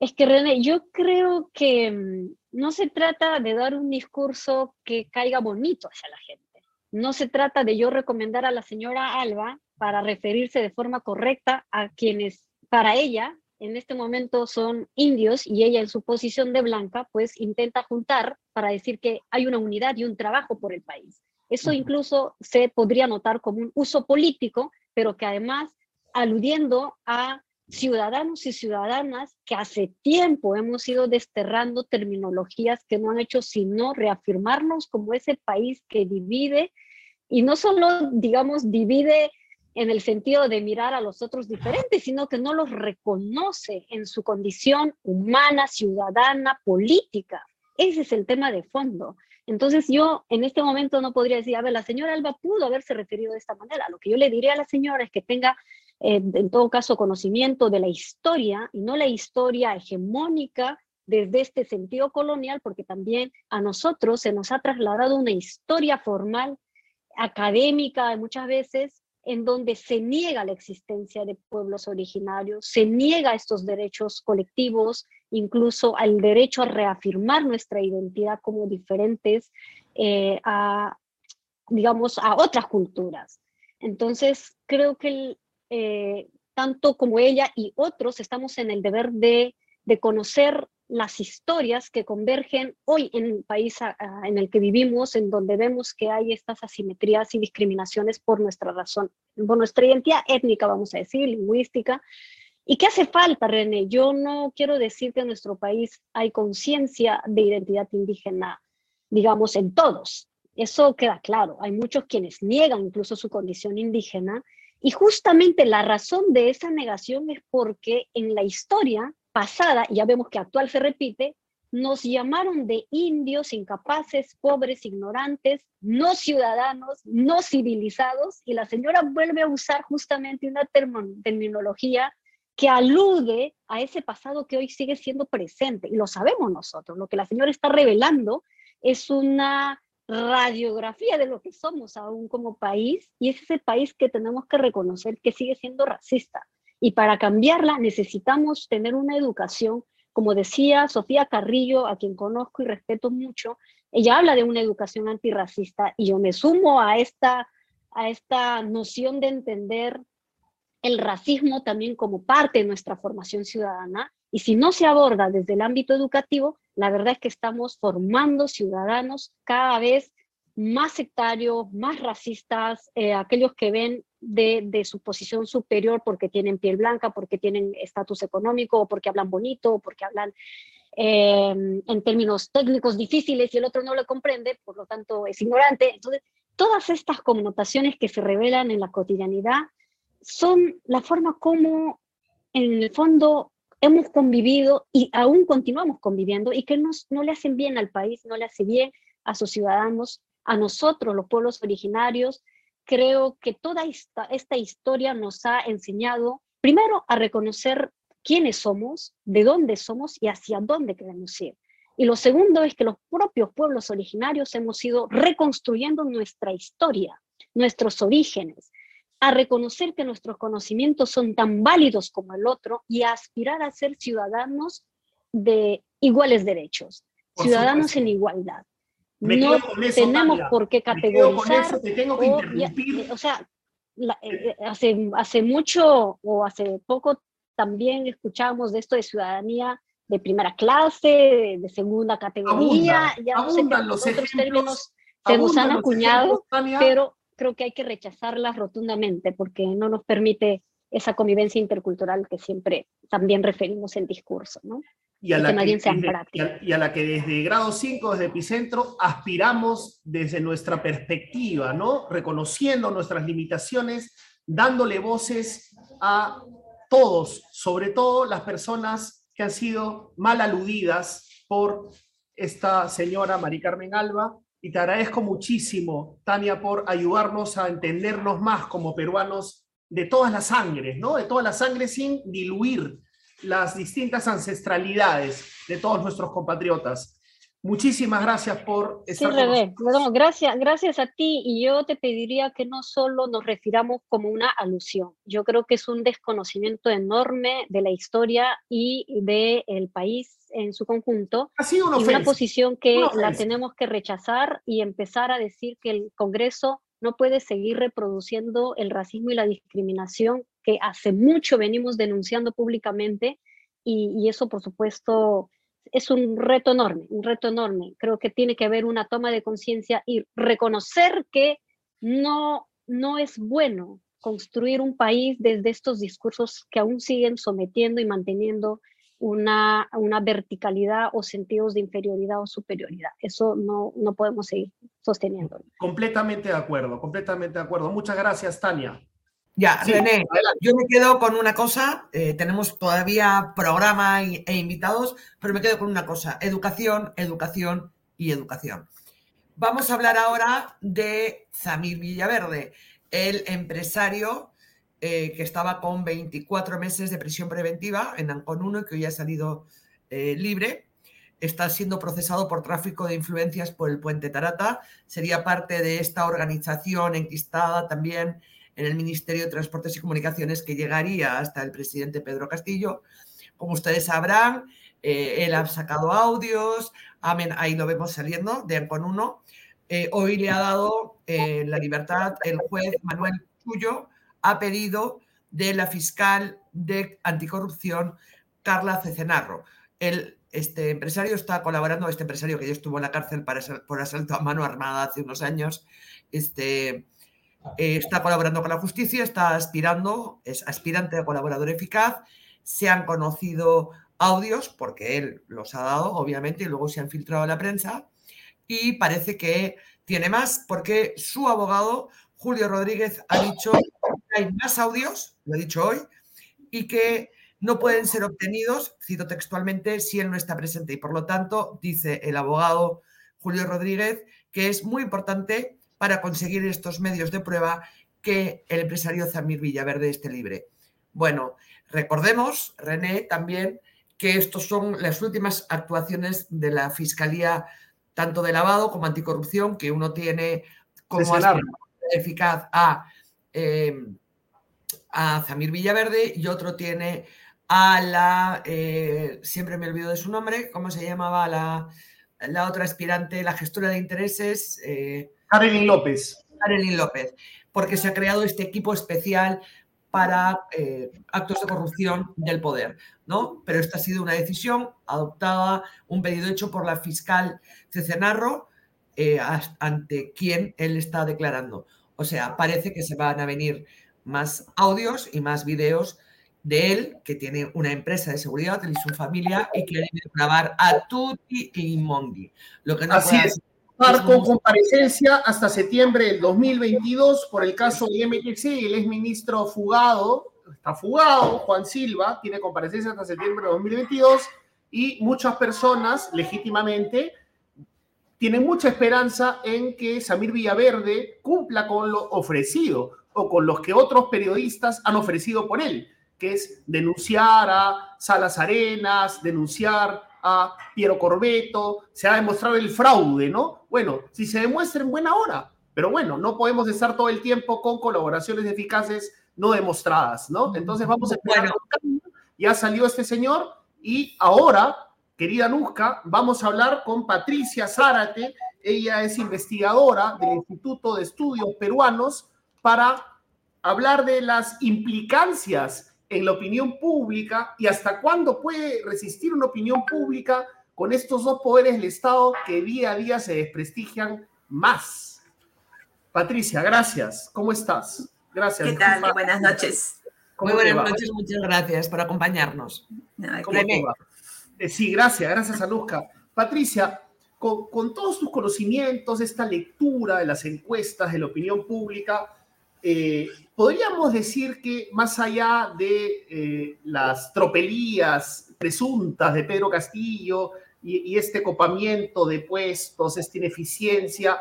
Es que René, yo creo que mm, no se trata de dar un discurso que caiga bonito hacia la gente. No se trata de yo recomendar a la señora Alba para referirse de forma correcta a quienes para ella en este momento son indios y ella en su posición de blanca pues intenta juntar para decir que hay una unidad y un trabajo por el país. Eso incluso se podría notar como un uso político, pero que además aludiendo a ciudadanos y ciudadanas que hace tiempo hemos ido desterrando terminologías que no han hecho sino reafirmarnos como ese país que divide y no solo, digamos, divide en el sentido de mirar a los otros diferentes, sino que no los reconoce en su condición humana, ciudadana, política. Ese es el tema de fondo. Entonces yo en este momento no podría decir, a ver, la señora Alba pudo haberse referido de esta manera. Lo que yo le diría a la señora es que tenga en todo caso, conocimiento de la historia y no la historia hegemónica desde este sentido colonial, porque también a nosotros se nos ha trasladado una historia formal, académica muchas veces, en donde se niega la existencia de pueblos originarios, se niega estos derechos colectivos, incluso al derecho a reafirmar nuestra identidad como diferentes eh, a, digamos, a otras culturas. Entonces, creo que eh, tanto como ella y otros estamos en el deber de, conocer las historias que convergen hoy en el país en el que vivimos, en donde vemos que hay estas asimetrías y discriminaciones por nuestra razón, por nuestra identidad étnica, vamos a decir, lingüística. ¿Y qué hace falta, René? Yo no quiero decir que en nuestro país hay conciencia de identidad indígena, digamos, en todos. Eso queda claro. Hay muchos quienes niegan incluso su condición indígena y justamente la razón de esa negación es porque en la historia pasada, ya vemos que actual se repite, nos llamaron de indios, incapaces, pobres, ignorantes, no ciudadanos, no civilizados, y la señora vuelve a usar justamente una terminología que alude a ese pasado que hoy sigue siendo presente, y lo sabemos nosotros. Lo que la señora está revelando es una radiografía de lo que somos aún como país y es ese país que tenemos que reconocer que sigue siendo racista. Y para cambiarla necesitamos tener una educación, como decía Sofía Carrillo, a quien conozco y respeto mucho, ella habla de una educación antirracista y yo me sumo a esta, a esta noción de entender el racismo también como parte de nuestra formación ciudadana. Y si no se aborda desde el ámbito educativo, la verdad es que estamos formando ciudadanos cada vez más sectarios, más racistas, eh, aquellos que ven de, su posición superior porque tienen piel blanca, porque tienen estatus económico, o porque hablan bonito, o porque hablan em, en términos técnicos difíciles y el otro no lo comprende, por lo tanto es ignorante. Entonces, todas estas connotaciones que se revelan en la cotidianidad son la forma como en el fondo hemos convivido y aún continuamos conviviendo y que nos, no le hacen bien al país, no le hace bien a sus ciudadanos, a nosotros, los pueblos originarios. Creo que toda esta, esta historia nos ha enseñado, primero, a reconocer quiénes somos, de dónde somos y hacia dónde queremos ir. Y lo segundo es que los propios pueblos originarios hemos ido reconstruyendo nuestra historia, nuestros orígenes, a reconocer que nuestros conocimientos son tan válidos como el otro y a aspirar a ser ciudadanos de iguales derechos, ciudadanos en igualdad. no tenemos por qué categorizar. o, sea, eh, eh, hace, hace mucho o hace poco también escuchábamos de esto de ciudadanía de primera clase, de, segunda categoría, ya no sé los otros términos se nos han acuñado, pero creo que hay que rechazarlas rotundamente porque no nos permite esa convivencia intercultural que siempre también referimos en discurso, ¿no? y a, la que, y, a, la que, desde grado 5, desde Epicentro, aspiramos desde nuestra perspectiva, ¿no? Reconociendo nuestras limitaciones, dándole voces a todos, sobre todo las personas que han sido mal aludidas por esta señora Mari Carmen Alba. Y te agradezco muchísimo, Tania, por ayudarnos a entendernos más como peruanos de todas las sangres, ¿no? De todas las sangres sin diluir las distintas ancestralidades de todos nuestros compatriotas. Muchísimas gracias por estar sí, gracias, gracias a ti y yo te pediría que no solo nos refiramos como una alusión. Yo creo que es un desconocimiento enorme de la historia y del país en su conjunto. Ha sido una, y una posición que la tenemos que rechazar y empezar a decir que el Congreso no puede seguir reproduciendo el racismo y la discriminación que hace mucho venimos denunciando públicamente y, eso, por supuesto, es un reto enorme, un reto enorme. Creo que tiene que haber una toma de conciencia y reconocer que no, no es bueno construir un país desde estos discursos que aún siguen sometiendo y manteniendo una, una verticalidad o sentidos de inferioridad o superioridad. Eso no, no podemos seguir sosteniendo. Completamente de acuerdo, completamente de acuerdo. Muchas gracias, Tania. Ya, René, yo me quedo con una cosa, eh, tenemos todavía programa e invitados, pero me quedo con una cosa, educación, educación y educación. Vamos a hablar ahora de Zamir Villaverde, el empresario eh, que estaba con 24 meses de prisión preventiva en Ancon 1 y que hoy ha salido eh, libre. Está siendo procesado por tráfico de influencias por el puente Tarata. Sería parte de esta organización enquistada también en el Ministerio de Transportes y Comunicaciones que llegaría hasta el presidente Pedro Castillo. Como ustedes sabrán, eh, él ha sacado audios, amén, ahí lo vemos saliendo de Ancon 1. hoy le ha dado la libertad el juez Manuel Chuyo a pedido de la fiscal de anticorrupción, Carla Cecenarro. El, este empresario está colaborando, este empresario que ya estuvo en la cárcel por asalto a mano armada hace unos años, este, eh, está colaborando con la justicia, está aspirando, es aspirante a colaborador eficaz. Se han conocido audios, porque él los ha dado, obviamente, y luego se han filtrado a la prensa. Y parece que tiene más, porque su abogado, Julio Rodríguez, ha dicho hay más audios, lo he dicho hoy, y que no pueden ser obtenidos, cito textualmente, si él no está presente. Y por lo tanto, dice el abogado Julio Rodríguez, que es muy importante para conseguir estos medios de prueba que el empresario Zamir Villaverde esté libre. Bueno, recordemos, René, también que estos son las últimas actuaciones de la Fiscalía, tanto de lavado como anticorrupción, que uno tiene como eficaz a eh, a Zamir Villaverde y otro tiene a la, eh, siempre me olvido de su nombre, ¿cómo se llamaba la, la otra aspirante, la gestora de intereses? Eh, López. Karelin López, porque se ha creado este equipo especial para eh, actos de corrupción del poder, ¿no? Pero esta ha sido una decisión adoptada, un pedido hecho por la fiscal Cecenarro, eh, ante quien él está declarando. O sea, parece que se van a venir más audios y más videos de él, que tiene una empresa de seguridad, él y su familia, y quiere grabar a Tutti y Mondi. Lo que no Así es. Con comparecencia hasta septiembre del 2022 por el caso de MTC, el exministro fugado, está fugado, Juan Silva, tiene comparecencia hasta septiembre del 2022 y muchas personas legítimamente tienen mucha esperanza en que Samir Villaverde cumpla con lo ofrecido o con los que otros periodistas han ofrecido por él, que es denunciar a Salas Arenas, denunciar a Piero Corbeto, se ha demostrado el fraude, ¿no? Bueno, si se demuestra en buena hora, pero bueno, no podemos estar todo el tiempo con colaboraciones eficaces no demostradas, ¿no? Entonces vamos a esperar. Ya salió este señor y ahora, querida Nusca, vamos a hablar con Patricia Zárate. Ella es investigadora del Instituto de Estudios Peruanos para hablar de las implicancias en la opinión pública y hasta cuándo puede resistir una opinión pública con estos dos poderes del Estado que día a día se desprestigian más. Patricia, gracias. ¿Cómo estás? Gracias. ¿Qué tal? Buenas noches. Muy buenas noches, muchas gracias por acompañarnos. Eh, sí, gracias, gracias, Anuska. Patricia, con, todos tus conocimientos, esta lectura de las encuestas, de la opinión pública, eh, podríamos decir que más allá de eh, las tropelías presuntas de Pedro Castillo y, este copamiento de puestos, esta ineficiencia,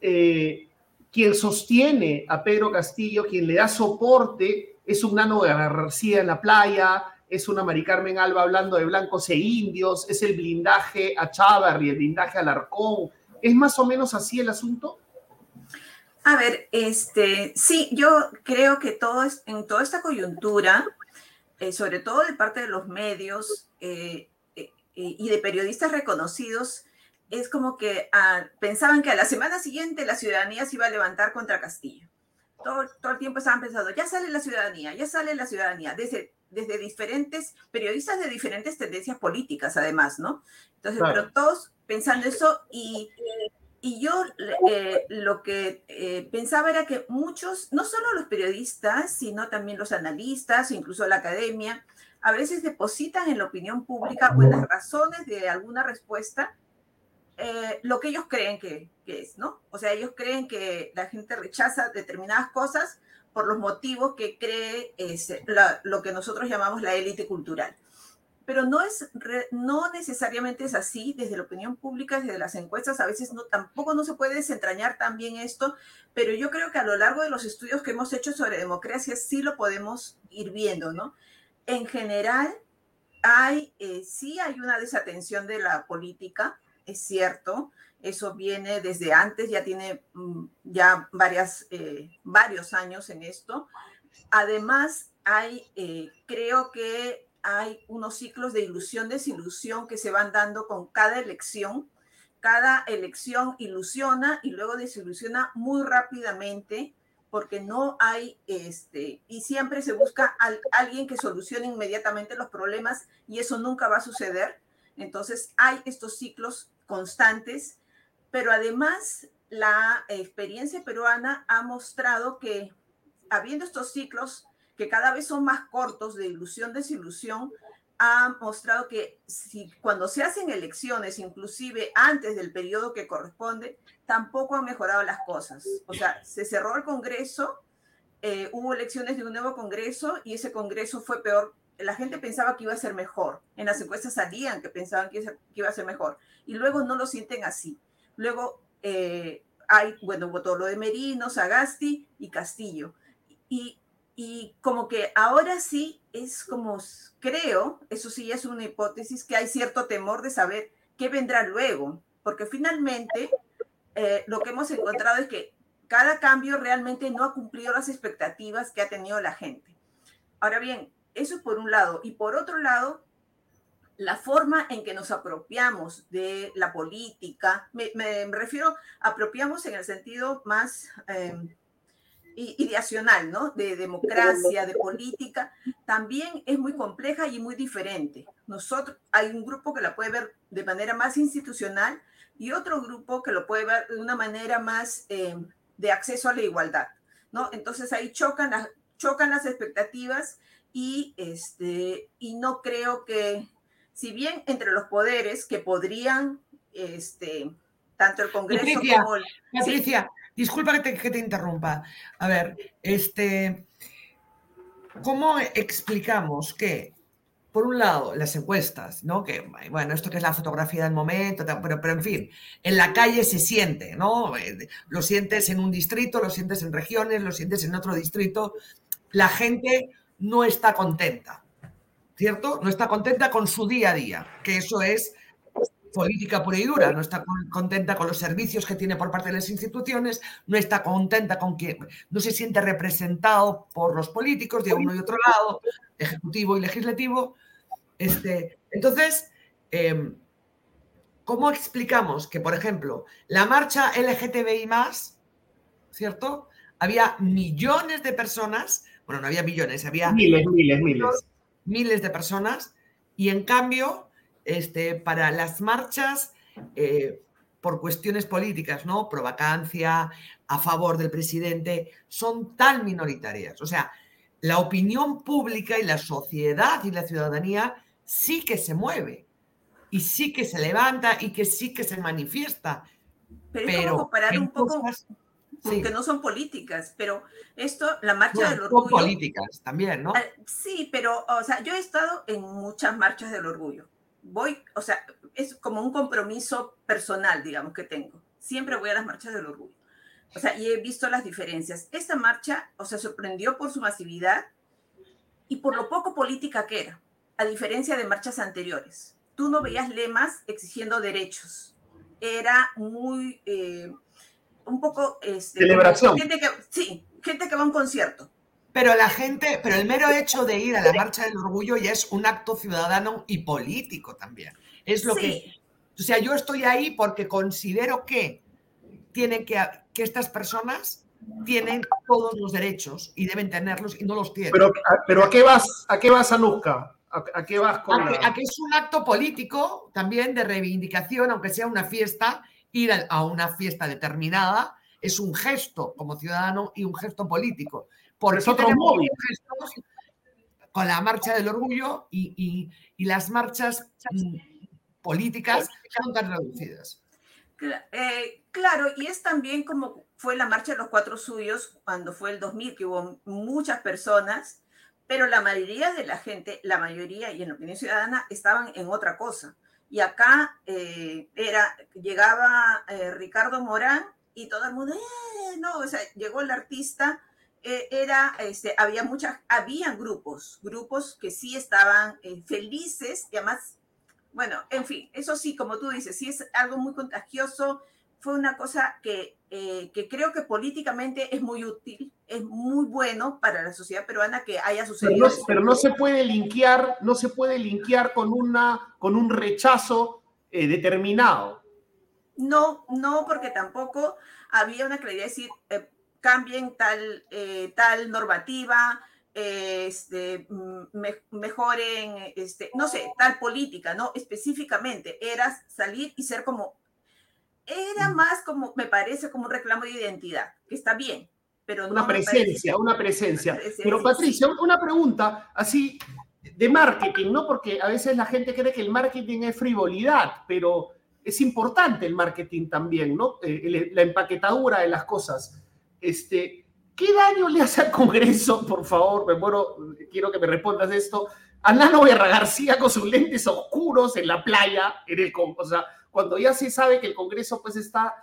eh, quien sostiene a Pedro Castillo, quien le da soporte, es un nano García en la playa, es una Mari Carmen Alba hablando de blancos e indios, es el blindaje a y el blindaje a Larcón. ¿Es más o menos así el asunto? A ver, este, sí, yo creo que todo es, en toda esta coyuntura, eh, sobre todo de parte de los medios eh, eh, y de periodistas reconocidos, es como que ah, pensaban que a la semana siguiente la ciudadanía se iba a levantar contra Castillo. Todo, todo el tiempo estaban pensando, ya sale la ciudadanía, ya sale la ciudadanía. Desde desde diferentes periodistas de diferentes tendencias políticas, además, ¿no? Entonces, pero todos pensando eso y, y yo eh, lo que eh, pensaba era que muchos, no solo los periodistas, sino también los analistas, incluso la academia, a veces depositan en la opinión pública o en las razones de alguna respuesta eh, lo que ellos creen que, que, es, ¿no? O sea, ellos creen que la gente rechaza determinadas cosas por los motivos que cree lo que nosotros llamamos la élite cultural. Pero no, es, no necesariamente es así desde la opinión pública, desde las encuestas, a veces no, tampoco no se puede desentrañar también esto, pero yo creo que a lo largo de los estudios que hemos hecho sobre democracia sí lo podemos ir viendo, ¿no? En general, hay, eh, sí hay una desatención de la política, es cierto, eso viene desde antes, ya tiene mm, ya varias, eh, varios años en esto. Además, hay, eh, creo que hay unos ciclos de ilusión, desilusión que se van dando con cada elección. Cada elección ilusiona y luego desilusiona muy rápidamente porque no hay, este, y siempre se busca alguien que solucione inmediatamente los problemas y eso nunca va a suceder. Entonces hay estos ciclos constantes pero además la experiencia peruana ha mostrado que habiendo estos ciclos que cada vez son más cortos de ilusión, desilusión, ha mostrado que si cuando se hacen elecciones, inclusive antes del periodo que corresponde, tampoco han mejorado las cosas. O sea, se cerró el Congreso, eh, hubo elecciones de un nuevo Congreso y ese Congreso fue peor. La gente pensaba que iba a ser mejor. En las encuestas salían que pensaban que iba a ser mejor. Y luego no lo sienten así. Luego eh, hay, bueno, votó lo de Merino, Sagasti y Castillo. Y, y como que ahora sí es como, creo, eso sí es una hipótesis, que hay cierto temor de saber qué vendrá luego, porque finalmente eh, lo que hemos encontrado es que cada cambio realmente no ha cumplido las expectativas que ha tenido la gente. Ahora bien, eso por un lado. Y por otro lado, la forma en que nos apropiamos de la política, me, refiero, apropiamos en el sentido más eh, ideacional, ¿no? De democracia, de política, también es muy compleja y muy diferente. Nosotros, hay un grupo que la puede ver de manera más institucional y otro grupo que lo puede ver de una manera más eh, de acceso a la igualdad, ¿no? Entonces ahí chocan las, chocan las expectativas y, este, y no creo que si bien entre los poderes que podrían, este, tanto el Congreso como el... Patricia, disculpa que te, que te, interrumpa. A ver, este, ¿cómo explicamos que, por un lado, las encuestas, ¿no? Que, bueno, esto que es la fotografía del momento, pero, pero en fin, en la calle se siente, ¿no? Eh, lo sientes en un distrito, lo sientes en regiones, lo sientes en otro distrito, la gente no está contenta. ¿cierto? No está contenta con su día a día, que eso es política pura y dura, no está contenta con los servicios que tiene por parte de las instituciones, no está contenta con que no se siente representado por los políticos de uno y otro lado, ejecutivo y legislativo. Este, entonces, em, ¿cómo explicamos que, por ejemplo, la marcha LGTBI ¿cierto? Había millones de personas, bueno, no había millones, había miles, miles, miles miles de personas y en cambio, este, para las marchas, eh, por cuestiones políticas, ¿no? Pro vacancia, a favor del presidente, son tan minoritarias. O sea, la opinión pública y la sociedad y la ciudadanía sí que se mueve. y sí que se levanta y que sí que se manifiesta. Pero, es como comparar un poco, que no son políticas, pero esto, la marcha del orgullo. Son políticas también, ¿no? Ah, sí, pero, o sea, yo he estado en muchas marchas del orgullo. Voy, o sea, es como un compromiso personal, digamos, que tengo. Siempre voy a las marchas del orgullo. O sea, y he visto las diferencias. Esta marcha, o sea, sorprendió por su masividad y por lo poco política que era, a diferencia de marchas anteriores. Tú no veías lemas exigiendo derechos. Era muy, eh, un poco... Este, Celebración. Gente que, sí, gente que va a un concierto. Pero la gente, pero el mero hecho de ir a la marcha del orgullo ya es un acto ciudadano y político también. Es lo que, o sea, yo estoy ahí porque considero que tienen que, que estas personas tienen todos los derechos y deben tenerlos y no los tienen. Pero, pero ¿a qué vas, a qué vas, Anuska? ¿A, qué vas con a, que, es un acto político también de reivindicación, aunque sea una fiesta, ir a una fiesta determinada es un gesto como ciudadano y un gesto político. Por eso tenemos gestos con la marcha del orgullo y, las marchas mm, políticas son tan reducidas. Eh, claro, y es también como fue la marcha de los cuatro suyos cuando fue el 2000, que hubo muchas personas, pero la mayoría de la gente, la mayoría y en la opinión ciudadana, estaban en otra cosa. Y acá eh, era, llegaba eh, Ricardo Morán y todo el mundo, eh, no, o sea, llegó el artista, era, este, había muchas, habían grupos, grupos que sí estaban felices y además, bueno, en fin, eso sí, como tú dices, sí es algo muy contagioso, fue una cosa que, que creo que políticamente es muy útil, es muy bueno para la sociedad peruana que haya sucedido. Pero no, se puede linkear, no se puede linkear con, una, con un rechazo eh, determinado. No, no, porque tampoco había una claridad de decir, eh, cambien tal, eh, tal normativa, este, mm, mejoren, este, no sé, tal política, ¿no? Específicamente, era salir y ser como, era mm. más como, me parece, como un reclamo de identidad, que está bien, una presencia, una presencia. Pero Patricia, una pregunta así de marketing, ¿no? Porque a veces la gente cree que el marketing es frivolidad, pero es importante el marketing también, ¿no? Eh, la empaquetadura de las cosas. Este, ¿Qué daño le hace al Congreso? Por favor, me muero, quiero que me respondas esto. A Nano Guerra García con sus lentes oscuros en la playa, en el, o sea, cuando ya se sabe que el Congreso pues está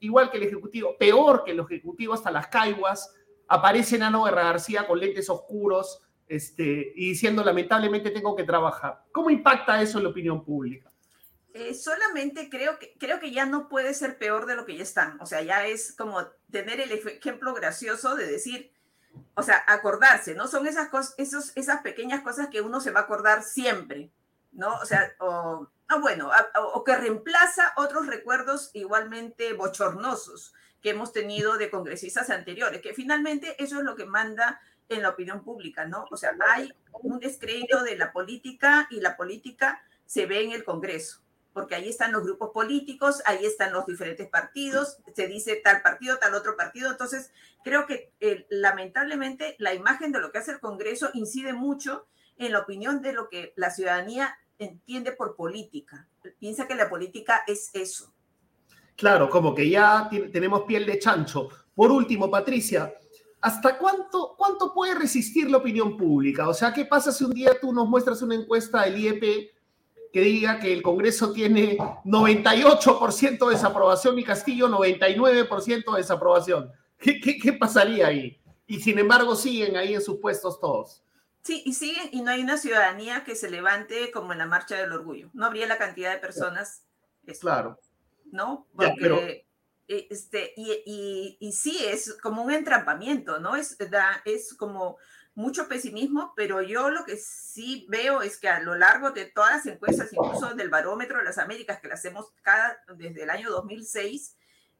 igual que el Ejecutivo, peor que el Ejecutivo, hasta las caiguas, aparece Nano Guerra García con lentes oscuros este, y diciendo lamentablemente tengo que trabajar. ¿Cómo impacta eso en la opinión pública? Eh, solamente creo que, creo que ya no puede ser peor de lo que ya están. O sea, ya es como tener el ejemplo gracioso de decir, o sea, acordarse, ¿no? Son esas, cosas, esos, esas pequeñas cosas que uno se va a acordar siempre, ¿no? O sea, o, ah, bueno, o que reemplaza otros recuerdos igualmente bochornosos que hemos tenido de congresistas anteriores, que finalmente eso es lo que manda en la opinión pública, ¿no? O sea, hay un descrédito de la política y la política se ve en el Congreso, porque ahí están los grupos políticos, ahí están los diferentes partidos, se dice tal partido, tal otro partido, entonces creo que eh, lamentablemente la imagen de lo que hace el Congreso incide mucho en la opinión de lo que la ciudadanía entiende por política. Piensa que la política es eso. Claro, como que ya tenemos piel de chancho. Por último, Patricia, ¿hasta cuánto, cuánto puede resistir la opinión pública? O sea, ¿qué pasa si un día tú nos muestras una encuesta del IEP que diga que el Congreso tiene 98% de desaprobación y Castillo 99% de desaprobación? ¿Qué, qué, qué pasaría ahí? Y sin embargo siguen ahí en sus puestos todos. Sí, y sigue, y no hay una ciudadanía que se levante como en la marcha del orgullo. No habría la cantidad de personas. Este, claro. ¿No? Porque, eh, este, y, y, sí, es como un entrampamiento, ¿no? Es, es como mucho pesimismo, pero yo lo que sí veo es que a lo largo de todas las encuestas, incluso del barómetro de las Américas, que las hacemos cada, desde el año 2006,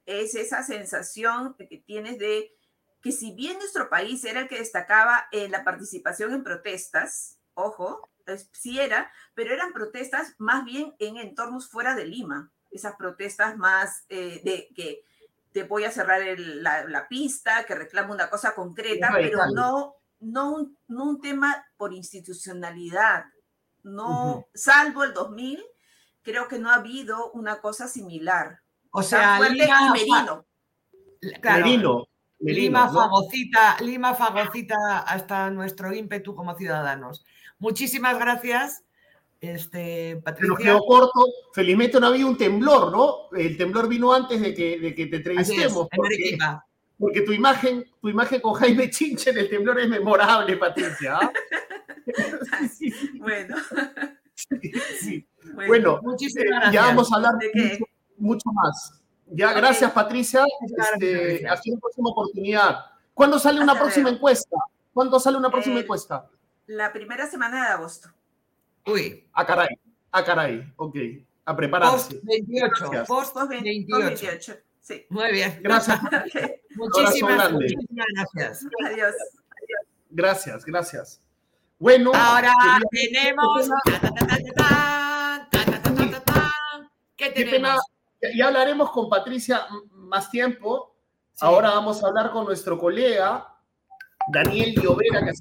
es esa sensación que tienes de que si bien nuestro país era el que destacaba en la participación en protestas, ojo, sí era, pero eran protestas más bien en entornos fuera de Lima, esas protestas más eh, de que te voy a cerrar la, pista, que reclama una cosa concreta, pero no, no, un, no un tema por institucionalidad, no, salvo el 2000, creo que no ha habido una cosa similar. O sea, Lima, Merino. Merino. Lima, fagocita, Lima fagocita hasta nuestro ímpetu como ciudadanos. Muchísimas gracias. Este, Patricia. Nos quedó corto. Felizmente no había un temblor, ¿no? El temblor vino antes de que, de que te entrevistemos. porque, porque, tu imagen, tu imagen con Jaime Chinche en el temblor es memorable, Patricia. ¿ah? bueno. Sí, Bueno, eh, ya vamos a hablar de mucho, más. Ya, gracias, Patricia. Este, hasta una próxima oportunidad. ¿Cuándo sale una próxima encuesta? ¿Cuándo sale una próxima eh, encuesta? La primera semana de agosto. Uy. A caray, a caray, ok. A prepararse. Post 28. Post 28. Sí. Muy bien. Gracias. Muchísimas, muchísimas gracias. Adiós. Gracias, gracias. Bueno. Ahora tenemos. ¿Qué tenemos? Ya hablaremos con Patricia más tiempo. Ahora vamos a hablar con nuestro colega Daniel Llovera, que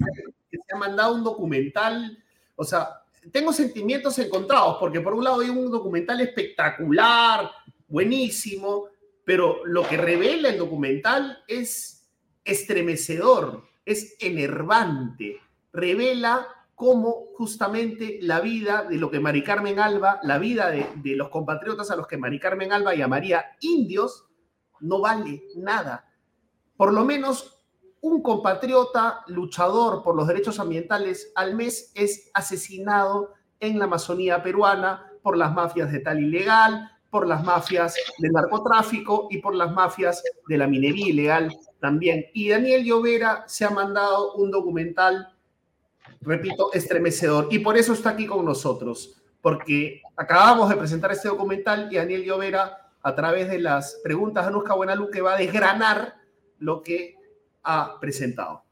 que se ha mandado un documental. O sea, tengo sentimientos encontrados, porque por un lado hay un documental espectacular, buenísimo, pero lo que revela el documental es estremecedor, es enervante, revela cómo justamente la vida de lo que Mari Carmen Alba, la vida de, de los compatriotas a los que Mari Carmen Alba llamaría indios, no vale nada. Por lo menos un compatriota luchador por los derechos ambientales al mes es asesinado en la Amazonía peruana por las mafias de tal ilegal, por las mafias del narcotráfico y por las mafias de la minería ilegal también. Y Daniel Llovera se ha mandado un documental, repito, estremecedor. Y por eso está aquí con nosotros, porque acabamos de presentar este documental y Daniel Llovera, a través de las preguntas de Anuska Buenaluque, va a desgranar lo que ha presentado.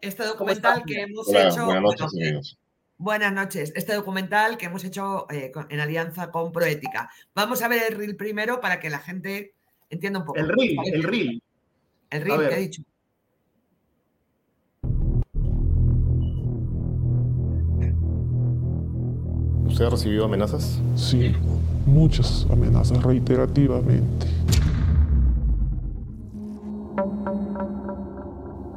Este documental que hemos hecho. Buenas noches, amigos. Buenas noches. Este documental que hemos hecho eh, en alianza con Proética. Vamos a ver el reel primero para que la gente entienda un poco. El reel, el reel. El reel que he dicho. ¿Usted ha recibido amenazas? Sí, muchas amenazas reiterativamente.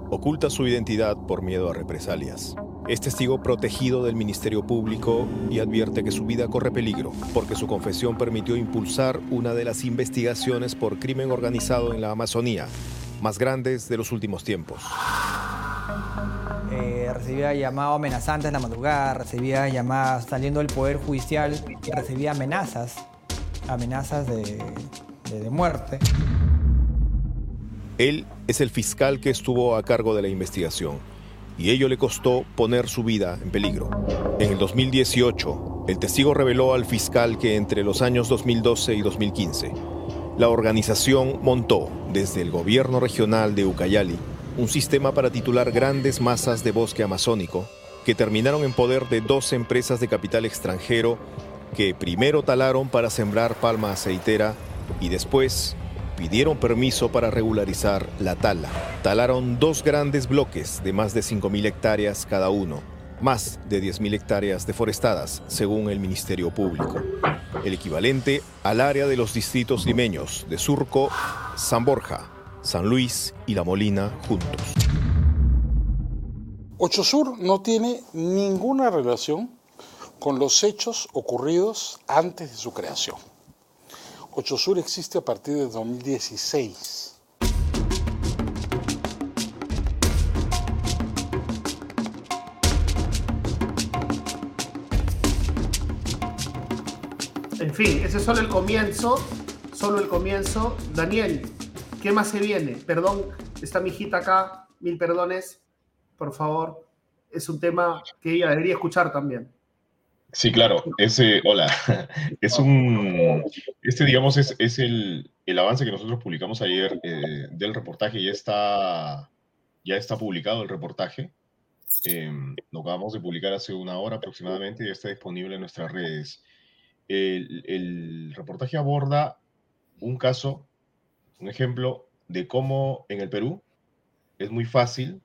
Oculta su identidad por miedo a represalias. Es testigo protegido del Ministerio Público y advierte que su vida corre peligro porque su confesión permitió impulsar una de las investigaciones por crimen organizado en la Amazonía más grandes de los últimos tiempos. Eh, recibía llamados amenazantes en la madrugada, recibía llamadas saliendo del Poder Judicial, recibía amenazas, amenazas de, de muerte. Él es el fiscal que estuvo a cargo de la investigación y ello le costó poner su vida en peligro. En el 2018, el testigo reveló al fiscal que entre los años 2012 y 2015, la organización montó desde el gobierno regional de Ucayali un sistema para titular grandes masas de bosque amazónico que terminaron en poder de dos empresas de capital extranjero que primero talaron para sembrar palma aceitera y después pidieron permiso para regularizar la tala. Talaron dos grandes bloques de más de 5.000 hectáreas cada uno, más de 10.000 hectáreas deforestadas, según el Ministerio Público, el equivalente al área de los distritos limeños de Surco, San Borja, San Luis y La Molina juntos. Ocho Sur no tiene ninguna relación con los hechos ocurridos antes de su creación. Ocho Sur existe a partir de 2016. En fin, ese es solo el comienzo, solo el comienzo. Daniel, ¿qué más se viene? Perdón, está mi hijita acá, mil perdones, por favor. Es un tema que ella debería escuchar también. Sí, claro, ese, hola, es un, este digamos es, es el, el, avance que nosotros publicamos ayer eh, del reportaje, ya está, ya está publicado el reportaje, eh, lo acabamos de publicar hace una hora aproximadamente, y ya está disponible en nuestras redes. El, el reportaje aborda un caso, un ejemplo de cómo en el Perú es muy fácil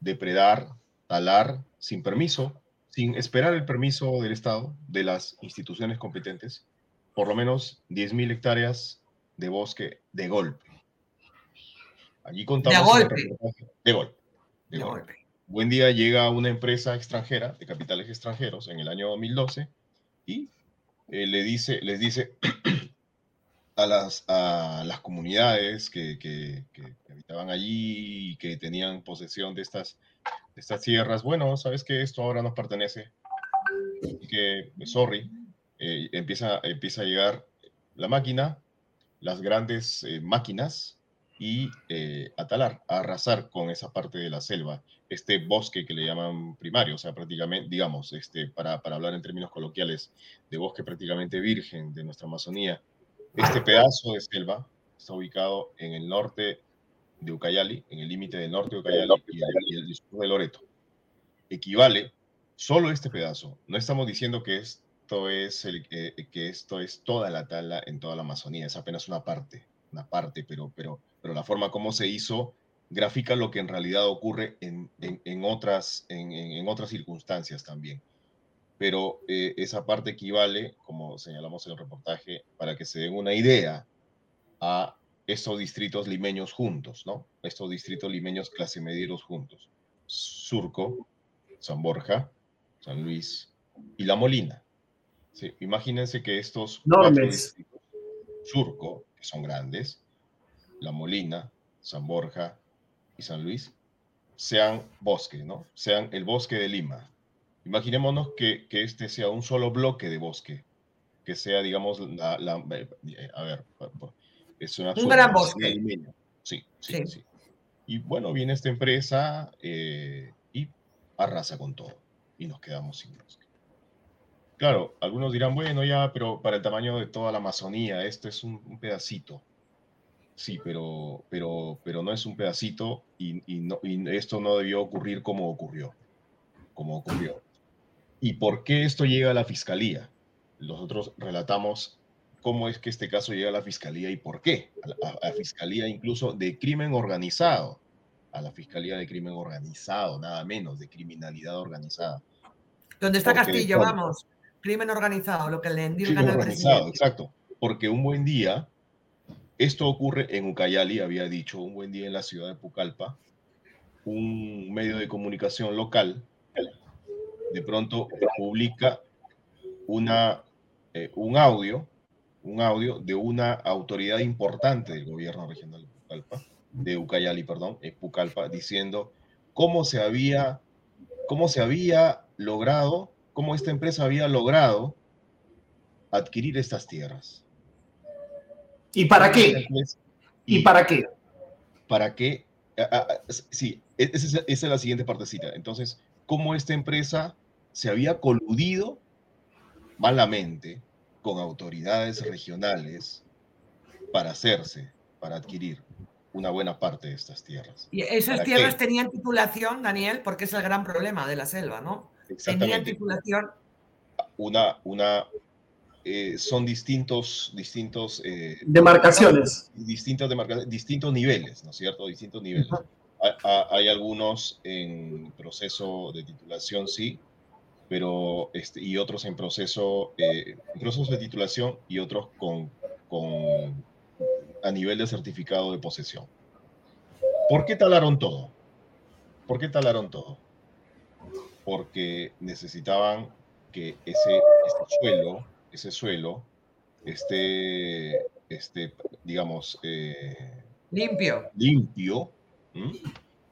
depredar, talar sin permiso, sin esperar el permiso del Estado, de las instituciones competentes, por lo menos 10.000 hectáreas de bosque de golpe. Allí contamos... De golpe. De golpe. De, golpe. Buen día llega una empresa extranjera, de capitales extranjeros, en el año 2012, y eh, le dice, les dice a las, a las comunidades que, que, habitaban allí y que tenían posesión de estas, estas tierras, bueno, sabes que esto ahora nos pertenece, y que, sorry, eh, empieza, empieza a llegar la máquina, las grandes eh, máquinas, y a talar, a arrasar con esa parte de la selva, este bosque que le llaman primario, o sea, prácticamente, digamos, este, para, para hablar en términos coloquiales, de bosque prácticamente virgen de nuestra Amazonía, este pedazo de selva está ubicado en el norte de Ucayali, en el límite del norte de Ucayali y el, sur de Loreto. Equivale solo este pedazo. No estamos diciendo que esto es el, que esto es toda la tala en toda la Amazonía, es apenas una parte, una parte, pero, pero, pero la forma como se hizo grafica lo que en realidad ocurre en, en, otras, en, otras circunstancias también pero eh, esa parte equivale, como señalamos en el reportaje, para que se den una idea a estos distritos limeños juntos, ¿no? Estos distritos limeños clase medieros juntos. Surco, San Borja, San Luis y La Molina. Sí, imagínense que estos cuatro distritos, Surco, que son grandes, La Molina, San Borja y San Luis, sean bosque, ¿no? Sean el bosque de Lima, Imaginémonos que, que, este sea un solo bloque de bosque, que sea, digamos, la, la eh, a ver, es una un gran bosque. Sí, sí, sí, Y bueno, viene esta empresa eh, y arrasa con todo y nos quedamos sin bosque. Claro, algunos dirán, bueno, ya, pero para el tamaño de toda la Amazonía, esto es un, pedacito. Sí, pero, pero, pero no es un pedacito y, y, no, y esto no debió ocurrir como ocurrió. Como ocurrió. ¿Y por qué esto llega a la fiscalía? Nosotros relatamos cómo es que este caso llega a la fiscalía y por qué. A la, fiscalía incluso de crimen organizado, a la fiscalía de crimen organizado, nada menos, de criminalidad organizada. ¿Dónde está Castillo? Vamos, crimen organizado, lo que le crimen organizado, exacto. Porque un buen día, esto ocurre en Ucayali, había dicho, un buen día en la ciudad de Pucallpa, un medio de comunicación local de pronto publica una, eh, un audio, un audio de una autoridad importante del gobierno regional de Ucayali, perdón, eh, Pucallpa, diciendo cómo se había, cómo se había logrado, cómo esta empresa había logrado adquirir estas tierras. ¿Y para qué? ¿Y, para qué? ¿Para qué? sí, e, esa es la siguiente partecita. Entonces, cómo esta empresa se había coludido malamente con autoridades regionales para hacerse, para adquirir una buena parte de estas tierras. Y esas tierras tenían titulación, Daniel, porque es el gran problema de la selva, ¿no? Tenían titulación. Una, una, eh, son distintos, distintos. Eh, demarcaciones. Distintas demarcaciones, distintos niveles, ¿no es cierto? Distintos niveles hay algunos en proceso de titulación, sí, pero este, y otros en proceso, eh, proceso de titulación y otros con, con, a nivel de certificado de posesión. ¿Por qué talaron todo? ¿Por qué talaron todo? Porque necesitaban que ese, suelo, ese suelo, esté, este, digamos, eh, limpio. Limpio,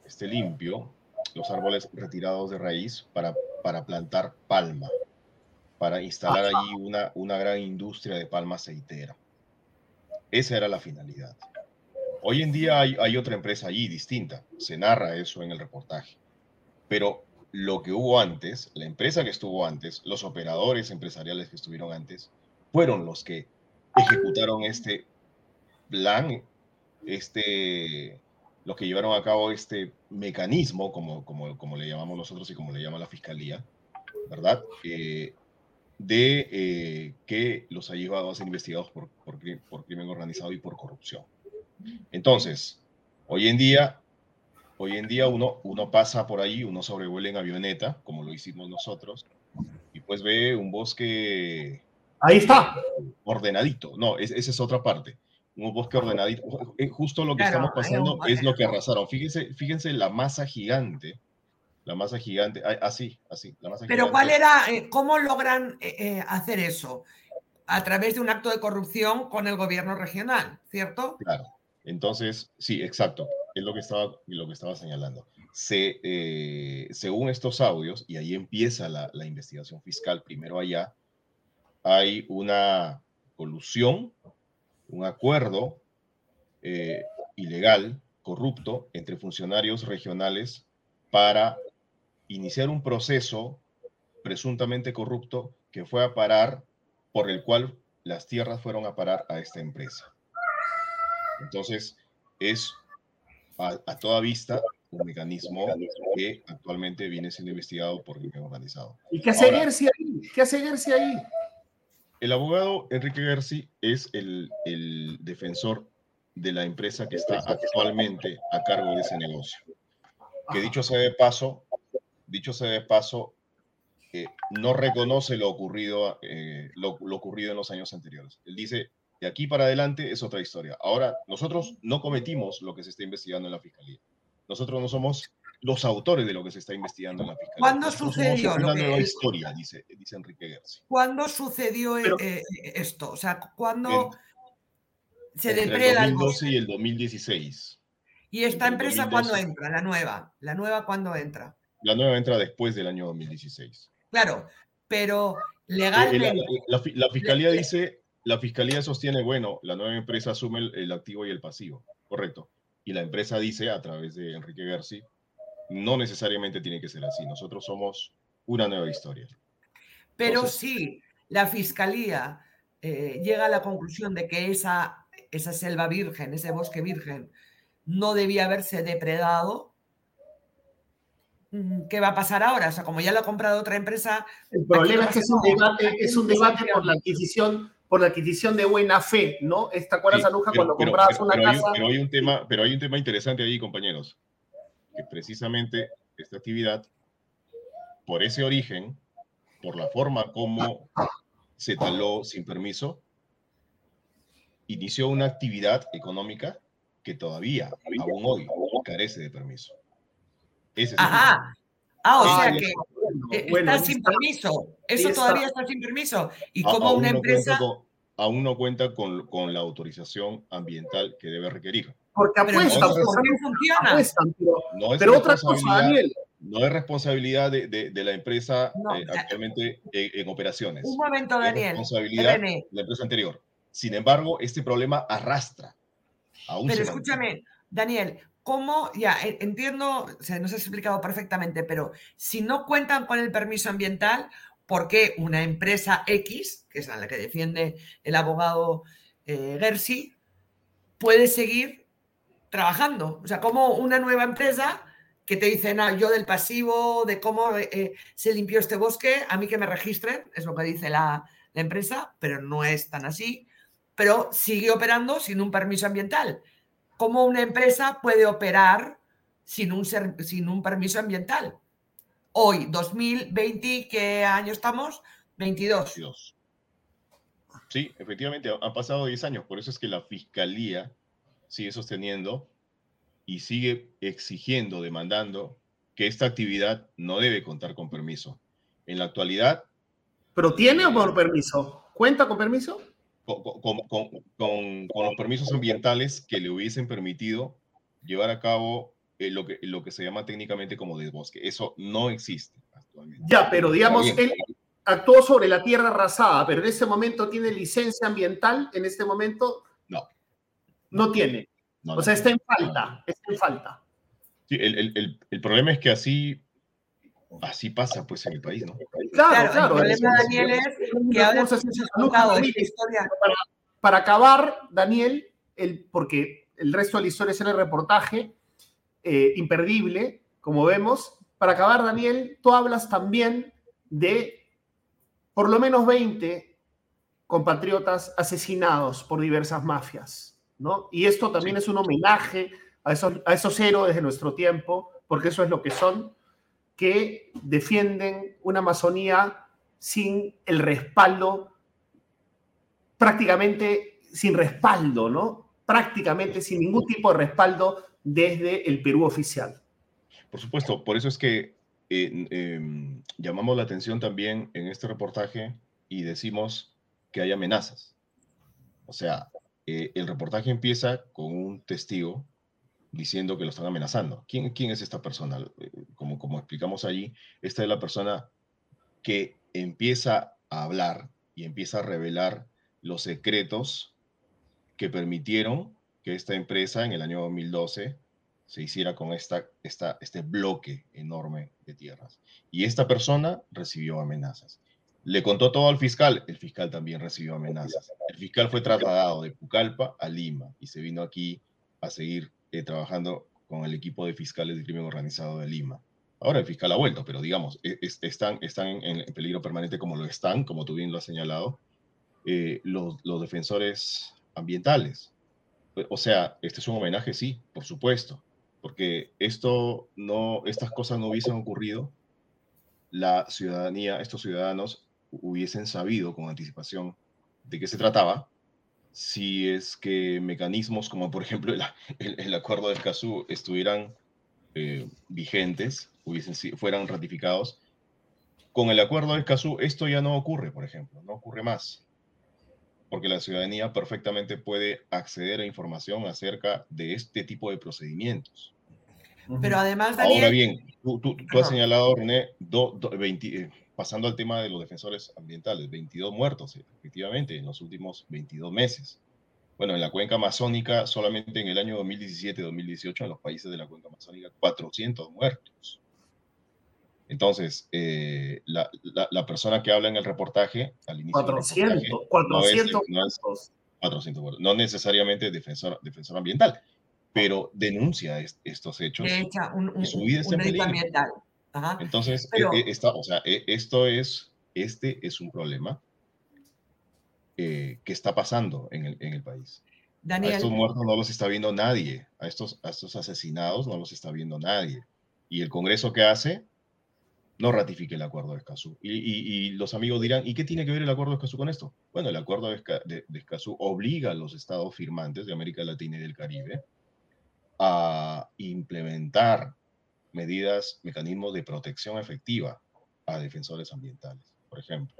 esté limpio, los árboles retirados de raíz para, para plantar palma, para instalar allí una, una gran industria de palma aceitera. Esa era la finalidad. Hoy en día hay, hay, otra empresa allí distinta, se narra eso en el reportaje, pero lo que hubo antes, la empresa que estuvo antes, los operadores empresariales que estuvieron antes, fueron los que ejecutaron este plan, este, los que llevaron a cabo este mecanismo, como, como, como le llamamos nosotros y como le llama la fiscalía, ¿verdad? Eh, de eh, que los ha llevado a ser investigados por, por, por, crimen organizado y por corrupción. Entonces, hoy en día, Hoy en día uno, uno pasa por ahí, uno sobrevuela en avioneta, como lo hicimos nosotros, y pues ve un bosque... Ahí está. Ordenadito. No, esa es otra parte. Un bosque ordenadito. Eh, justo lo que estamos pasando es lo que arrasaron. Fíjense, fíjense la masa gigante. La masa gigante, así, así. La masa Pero ¿cuál era, eh, cómo logran eh, hacer eso? A través de un acto de corrupción con el gobierno regional, ¿cierto? Claro. Entonces, sí, exacto es lo que estaba, lo que estaba señalando. Se, eh, según estos audios, y ahí empieza la, la, investigación fiscal, primero allá, hay una colusión, un acuerdo eh, ilegal, corrupto, entre funcionarios regionales para iniciar un proceso presuntamente corrupto que fue a parar, por el cual las tierras fueron a parar a esta empresa. Entonces, es a, toda vista un mecanismo que actualmente viene siendo investigado por el crimen organizado. ¿Y qué hace Gersi ahí? ¿Qué hace Gersi ahí? El abogado Enrique Gersi es el, defensor de la empresa que está actualmente a cargo de ese negocio. Que dicho sea de paso, dicho sea de paso, eh, no reconoce lo ocurrido, eh, lo ocurrido en los años anteriores. Él dice, de aquí para adelante es otra historia. Ahora, nosotros no cometimos lo que se está investigando en la fiscalía. Nosotros no somos los autores de lo que se está investigando en la fiscalía. ¿Cuándo sucedió? Una nueva historia, dice, dice Enrique Gersi. ¿Cuándo sucedió eh, esto? O sea, ¿cuándo se depreda el 2012 y el 2016. ¿Y esta empresa cuándo entra? La nueva. ¿La nueva cuándo entra? La nueva entra después del año 2016. Claro, pero legalmente. La, la fiscalía dice la fiscalía sostiene, bueno, la nueva empresa asume el, activo y el pasivo, correcto. Y la empresa dice, a través de Enrique García, no necesariamente tiene que ser así. Nosotros somos una nueva historia. Pero sí, la fiscalía eh, llega a la conclusión de que esa, esa selva virgen, ese bosque virgen, no debía haberse depredado. Mm, ¿Qué va a pasar ahora? O sea, como ya lo ha comprado otra empresa. El problema es que es un debate, es un debate por la adquisición por la adquisición de buena fe, ¿no? ¿Te acuerdas, Anuja, cuando comprabas una casa? pero, hay un tema, pero hay un tema interesante ahí, compañeros, que precisamente esta actividad, por ese origen, por la forma como se taló sin permiso, inició una actividad económica que todavía, aún hoy, carece de permiso. Ese Ajá. Ah, o sea que eh, está sin permiso. Eso todavía está sin permiso. Y como una empresa. Aún no cuenta con, con, la autorización ambiental que debe requerir. Porque apuestan, no funciona. Apuestan, pero, no es pero otra cosa, Daniel. No es responsabilidad de, de, de la empresa eh, actualmente en, operaciones. Un momento, Daniel. Es responsabilidad de la empresa anterior. Sin embargo, este problema arrastra. Aún pero escúchame, Daniel, cómo, ya e, entiendo, se nos has explicado perfectamente, pero si no cuentan con el permiso ambiental, ¿por qué una empresa X, que es la que defiende el abogado eh, Gersi, puede seguir trabajando? O sea, como una nueva empresa que te dice, no, yo del pasivo, de cómo eh, eh, se limpió este bosque, a mí que me registren, es lo que dice la, empresa, pero no es tan así, pero sigue operando sin un permiso ambiental cómo una empresa puede operar sin un permiso ambiental. Hoy, 2020, ¿qué año estamos? 22. Sí, efectivamente, han pasado 10 años, por eso es que la fiscalía sigue sosteniendo y sigue exigiendo, demandando que esta actividad no debe contar con permiso. En la actualidad... ¿Pero tiene o por permiso? ¿Cuenta con permiso? con, con, con, los permisos ambientales que le hubiesen permitido llevar a cabo eh, lo, que, lo que se llama técnicamente como desbosque. Eso no existe actualmente. Ya, pero digamos, él actuó sobre la tierra arrasada, pero en este momento tiene licencia ambiental, en este momento no. No tiene. o sea, está en falta, está en falta. Sí, el, el, el, problema es que así Así pasa pues en el país, ¿no? Claro, claro. El problema, Daniel, es que ahora para, para acabar, Daniel, el, porque el resto de la historia es en el reportaje, eh, imperdible, como vemos. Para acabar, Daniel, tú hablas también de por lo menos 20 compatriotas asesinados por diversas mafias, ¿no? Y esto también es un homenaje a esos, a esos héroes de nuestro tiempo, porque eso es lo que son, que defienden una Amazonía sin el respaldo, prácticamente sin respaldo, ¿no? Prácticamente sin ningún tipo de respaldo desde el Perú oficial. Por supuesto, por eso es que eh, em, llamamos la atención también en este reportaje y decimos que hay amenazas. O sea, eh, el reportaje empieza con un testigo diciendo que lo están amenazando. ¿Quién, quién es esta persona? Eh, como, como explicamos allí, esta es la persona que empieza a hablar y empieza a revelar los secretos que permitieron que esta empresa en el año 2012 se hiciera con esta, este bloque enorme de tierras. Y esta persona recibió amenazas. Le contó todo al fiscal, el fiscal también recibió amenazas. El fiscal fue trasladado de Pucallpa a Lima y se vino aquí a seguir eh, trabajando con el equipo de fiscales de crimen organizado de Lima. Ahora el fiscal ha vuelto, pero digamos, e, están, están en peligro permanente como lo están, como tú bien lo has señalado, eh, los defensores ambientales. O sea, este es un homenaje, sí, por supuesto, porque esto no, estas cosas no hubiesen ocurrido, la ciudadanía, estos ciudadanos hubiesen sabido con anticipación de qué se trataba, si es que mecanismos como por ejemplo el, el, acuerdo de Escazú estuvieran eh, vigentes, hubiesen, fueran ratificados, con el acuerdo de Escazú esto ya no ocurre, por ejemplo, no ocurre más porque la ciudadanía perfectamente puede acceder a información acerca de este tipo de procedimientos. Pero además, Daniel... Ahora bien, tú, tú, has señalado, René, eh, pasando al tema de los defensores ambientales, 22 muertos, efectivamente, en los últimos 22 meses. Bueno, en la cuenca amazónica, solamente en el año 2017-2018, en los países de la cuenca amazónica, 400 muertos. Entonces, eh, la, la, persona que habla en el reportaje al inicio 400, 400, no, es, 400 no necesariamente defensor, defensor ambiental, pero denuncia estos hechos. un, un, su vida está en ambiental. Entonces, e, e, o sea, e, esto es, este es un problema eh, que está pasando en el, en el país. Daniel. A estos muertos no los está viendo nadie, a estos, a estos asesinados no los está viendo nadie. Y el Congreso que hace no ratifique el acuerdo de Escazú. Y, los amigos dirán, ¿y qué tiene que ver el acuerdo de Escazú con esto? Bueno, el acuerdo de, Escazú obliga a los estados firmantes de América Latina y del Caribe a implementar medidas, mecanismos de protección efectiva a defensores ambientales, por ejemplo.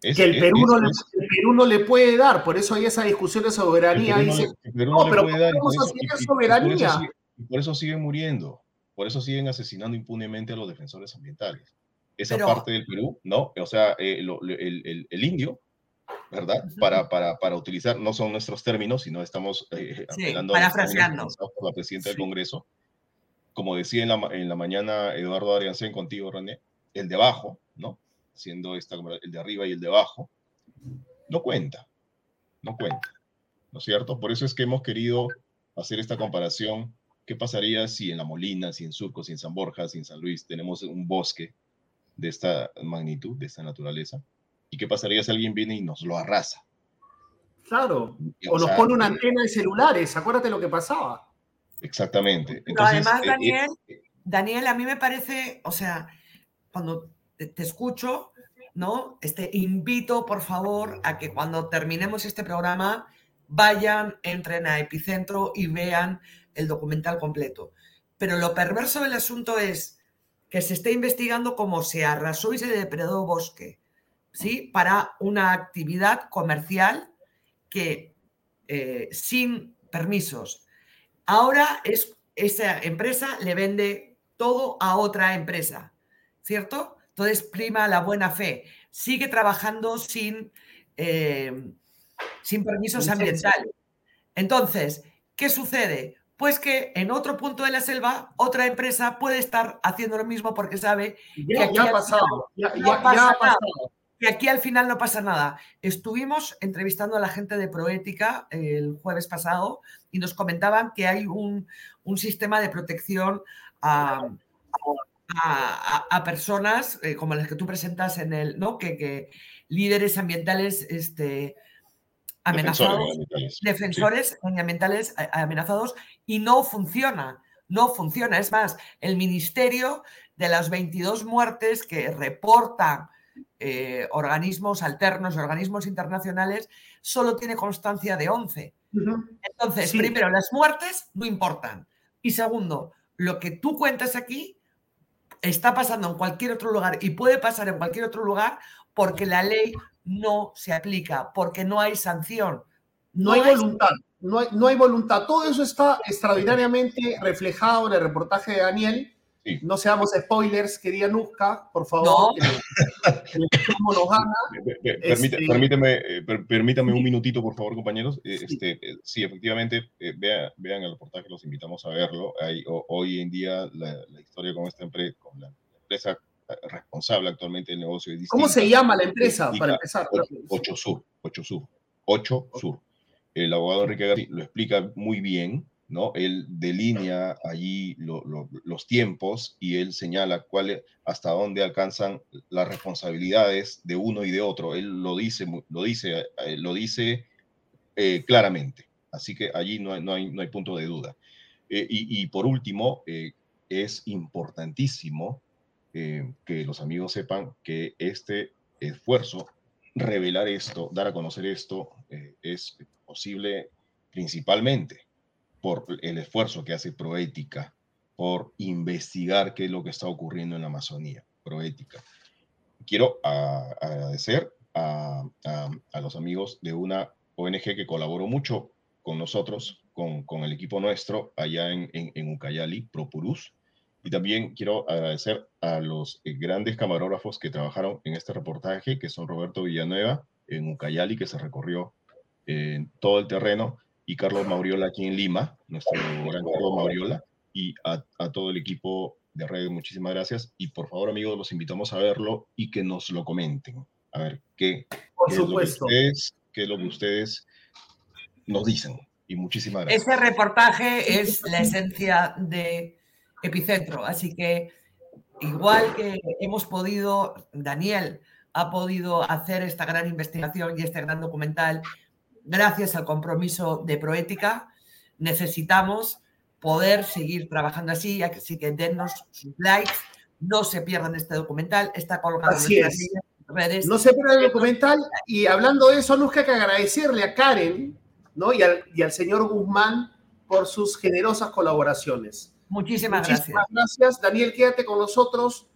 que el Perú, no le, puede dar, por eso hay esa discusión de soberanía. Dice, no, pero soberanía? por eso siguen muriendo. Por eso siguen asesinando impunemente a los defensores ambientales. Esa parte del Perú, ¿no? O sea, eh, el, indio, ¿verdad? Para, para, para, utilizar, no son nuestros términos, sino estamos eh, apelando a la presidenta del Congreso. Como decía en la, en la mañana Eduardo Ariancén contigo, René, el de abajo, ¿no? Siendo esta, el de arriba y el de abajo, no cuenta, no cuenta, ¿no es cierto? Por eso es que hemos querido hacer esta comparación ¿Qué pasaría si en La Molina, si en Surco, si en San Borja, si en San Luis tenemos un bosque de esta magnitud, de esta naturaleza? ¿Y qué pasaría si alguien viene y nos lo arrasa? Claro, o, nos pone una antena de celulares, acuérdate lo que pasaba. Exactamente. además, eh, Daniel, eh, Daniel, a mí me parece, o sea, cuando te, te, escucho, ¿no? Este, invito, por favor, a que cuando terminemos este programa vayan, entren a Epicentro y vean el documental completo. Pero lo perverso del asunto es que se está investigando cómo se arrasó y se depredó bosque, ¿sí? Para una actividad comercial que eh, sin permisos. Ahora es, esa empresa le vende todo a otra empresa, ¿cierto? Entonces prima la buena fe. Sigue trabajando sin, eh, sin permisos ambientales. Entonces, ¿qué sucede? Pues que en otro punto de la selva otra empresa puede estar haciendo lo mismo porque sabe que, aquí ha pasado, aquí al final no pasa nada. Estuvimos entrevistando a la gente de Proética el jueves pasado y nos comentaban que hay un, sistema de protección a, personas eh, como las que tú presentas en el, ¿no? Que, que líderes ambientales este, amenazados, defensores ambientales amenazados y no funciona, no funciona. Es más, el ministerio de las 22 muertes que reportan eh, organismos alternos, organismos internacionales, solo tiene constancia de 11. Entonces, primero, las muertes no importan. Y segundo, lo que tú cuentas aquí está pasando en cualquier otro lugar y puede pasar en cualquier otro lugar porque la ley no se aplica, porque no hay sanción. No, hay voluntad, no hay, no hay voluntad. Todo eso está extraordinariamente reflejado en el reportaje de Daniel no seamos spoilers, querida Nuzca, por favor. Este, permíteme, eh, permítame un minutito, por favor, compañeros. Eh, este, eh, sí, efectivamente, vean, el reportaje, los invitamos a verlo. Hay, hoy en día la, historia con esta empresa, con la empresa responsable actualmente del negocio es ¿Cómo se llama la empresa, para empezar? 8 Sur, 8 Sur, 8 Sur. El abogado Enrique García lo explica muy bien ¿no? Él delinea allí los tiempos y él señala cuál, hasta dónde alcanzan las responsabilidades de uno y de otro. Él lo dice, lo dice, eh, lo dice eh, claramente. Así que allí no hay, no hay, no hay punto de duda. Eh, y, y, por último, es importantísimo que los amigos sepan que este esfuerzo, revelar esto, dar a conocer esto, es posible principalmente por el esfuerzo que hace Proética por investigar qué es lo que está ocurriendo en la Amazonía, Proética. Quiero agradecer a, los amigos de una ONG que colaboró mucho con nosotros, con, el equipo nuestro allá en, en, Ucayali, Propurus. Y también quiero agradecer a los grandes camarógrafos que trabajaron en este reportaje, que son Roberto Villanueva en Ucayali, que se recorrió en todo el terreno, y Carlos Mauriola aquí en Lima, nuestro gran Carlos Mauriola, y a, todo el equipo de redes, muchísimas gracias. Y por favor, amigos, los invitamos a verlo y que nos lo comenten. A ver qué, Es, lo que ustedes, qué es lo que ustedes nos dicen. Y muchísimas gracias. Este reportaje es la esencia de Epicentro, así que igual que hemos podido, Daniel ha podido hacer esta gran investigación y este gran documental gracias al compromiso de Proética, necesitamos poder seguir trabajando así, así que dennos sus likes, no se pierdan este documental, está colgado en nuestras redes. No se pierdan el documental y hablando de eso, nos queda que agradecerle a Karen ¿no? y, al, y al señor Guzmán por sus generosas colaboraciones. Muchísimas, Muchísimas gracias. Daniel, quédate con nosotros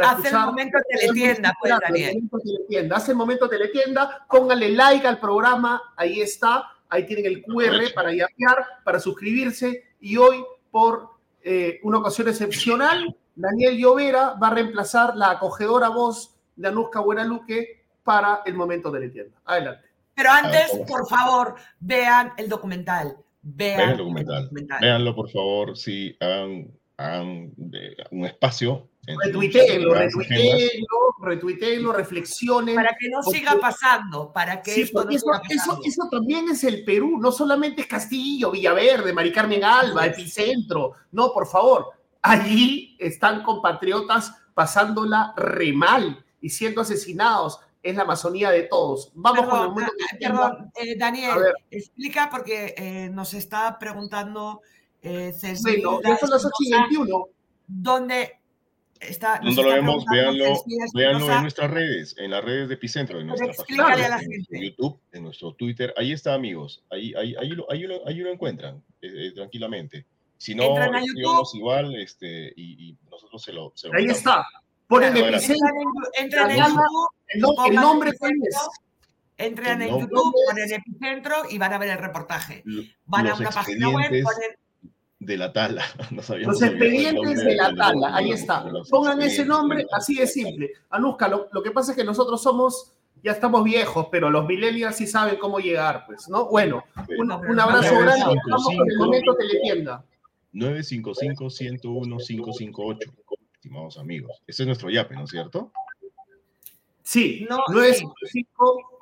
Hace el momento teletienda, pues, Daniel. Hace el momento teletienda, pónganle like al programa, ahí está, ahí tienen el QR para yapear, para suscribirse, y hoy, por eh, una ocasión excepcional, Daniel Llovera va a reemplazar la acogedora voz de Anuska Buenaluque para el momento teletienda. Adelante. Pero antes, por favor, vean el documental. Vean, el documental. Veanlo, por favor, si hagan, hagan eh, un espacio Retuiteenlo, retuiteenlo, retuiteenlo, reflexionen. Para que no siga pasando, para que esto no eso, eso, eso, también es el Perú, no solamente es Castillo, Villaverde, Mari Carmen Alba, Epicentro. No, por favor, allí están compatriotas pasándola re mal y siendo asesinados. Es la Amazonía de todos. Vamos con el momento Perdón, eh, Daniel, explica porque eh, nos está preguntando eh, Bueno, ya son las 8 y 21. ¿Dónde no lo vemos, véanlo, en nuestras redes, en las redes de Epicentro, en nuestra página, en YouTube, en nuestro Twitter. Ahí está, amigos. Ahí, ahí, ahí, lo, ahí, lo, ahí lo, encuentran eh, eh, tranquilamente. Si no, escribimos igual este, y, y, nosotros se lo, se Ahí está. Ponen Epicentro. Entran en YouTube. El, nombre es. Entren en YouTube, ponen Epicentro y van a ver el reportaje. Van a una página web, ponen de la tala. los expedientes de la tala, ahí está. Pongan ese nombre, así de simple. Anuska, lo, que pasa es que nosotros somos, ya estamos viejos, pero los millennials sí saben cómo llegar, pues, ¿no? Bueno, un, abrazo grande, vamos con el momento teletienda. 955-101-558, estimados amigos. Ese es nuestro YAPE, ¿no es cierto? Sí, no, 955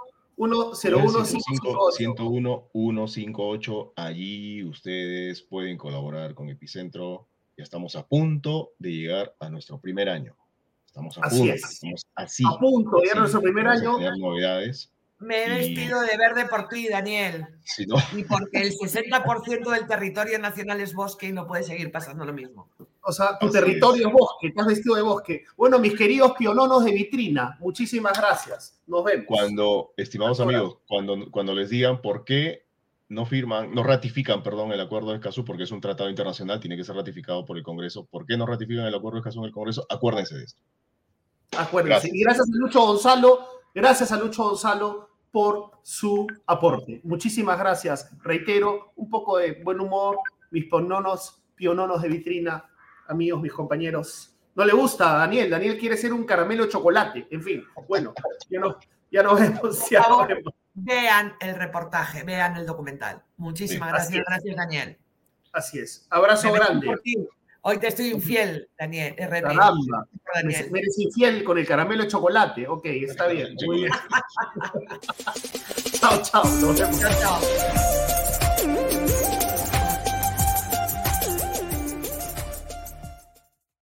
101-158. Allí ustedes pueden colaborar con Epicentro. Ya estamos a punto de llegar a nuestro primer año. Estamos a así punto. Es. Estamos así. A punto de llegar a nuestro primer año. novedades. Me he vestido de verde por ti, Daniel. Y porque el 60% del territorio nacional es bosque y no puede seguir pasando lo mismo. O sea, tu territorio es. bosque, te has vestido de bosque. Bueno, mis queridos piononos de vitrina, muchísimas gracias. Nos vemos. Cuando, estimados amigos, cuando, cuando les digan por qué no firman, no ratifican, perdón, el acuerdo de Escazú, porque es un tratado internacional, tiene que ser ratificado por el Congreso. ¿Por qué no ratifican el acuerdo de Escazú en el Congreso? Acuérdense de esto. Acuérdense. Y gracias a Lucho Gonzalo, gracias a Lucho Gonzalo por su aporte. Muchísimas gracias. Reitero, un poco de buen humor, mis piononos, piononos de vitrina, amigos, mis compañeros. No le gusta a Daniel, Daniel quiere ser un caramelo de chocolate. En fin, bueno, ya, no, ya nos vemos. Ya Vean el reportaje, vean el documental. Muchísimas gracias, gracias Daniel. Así es. Abrazo grande. Hoy te estoy infiel, Daniel. Caramba. Me eres infiel con el caramelo de chocolate. Ok, está bien. Muy bien. chao, chao. Nos vemos. Chao, chao.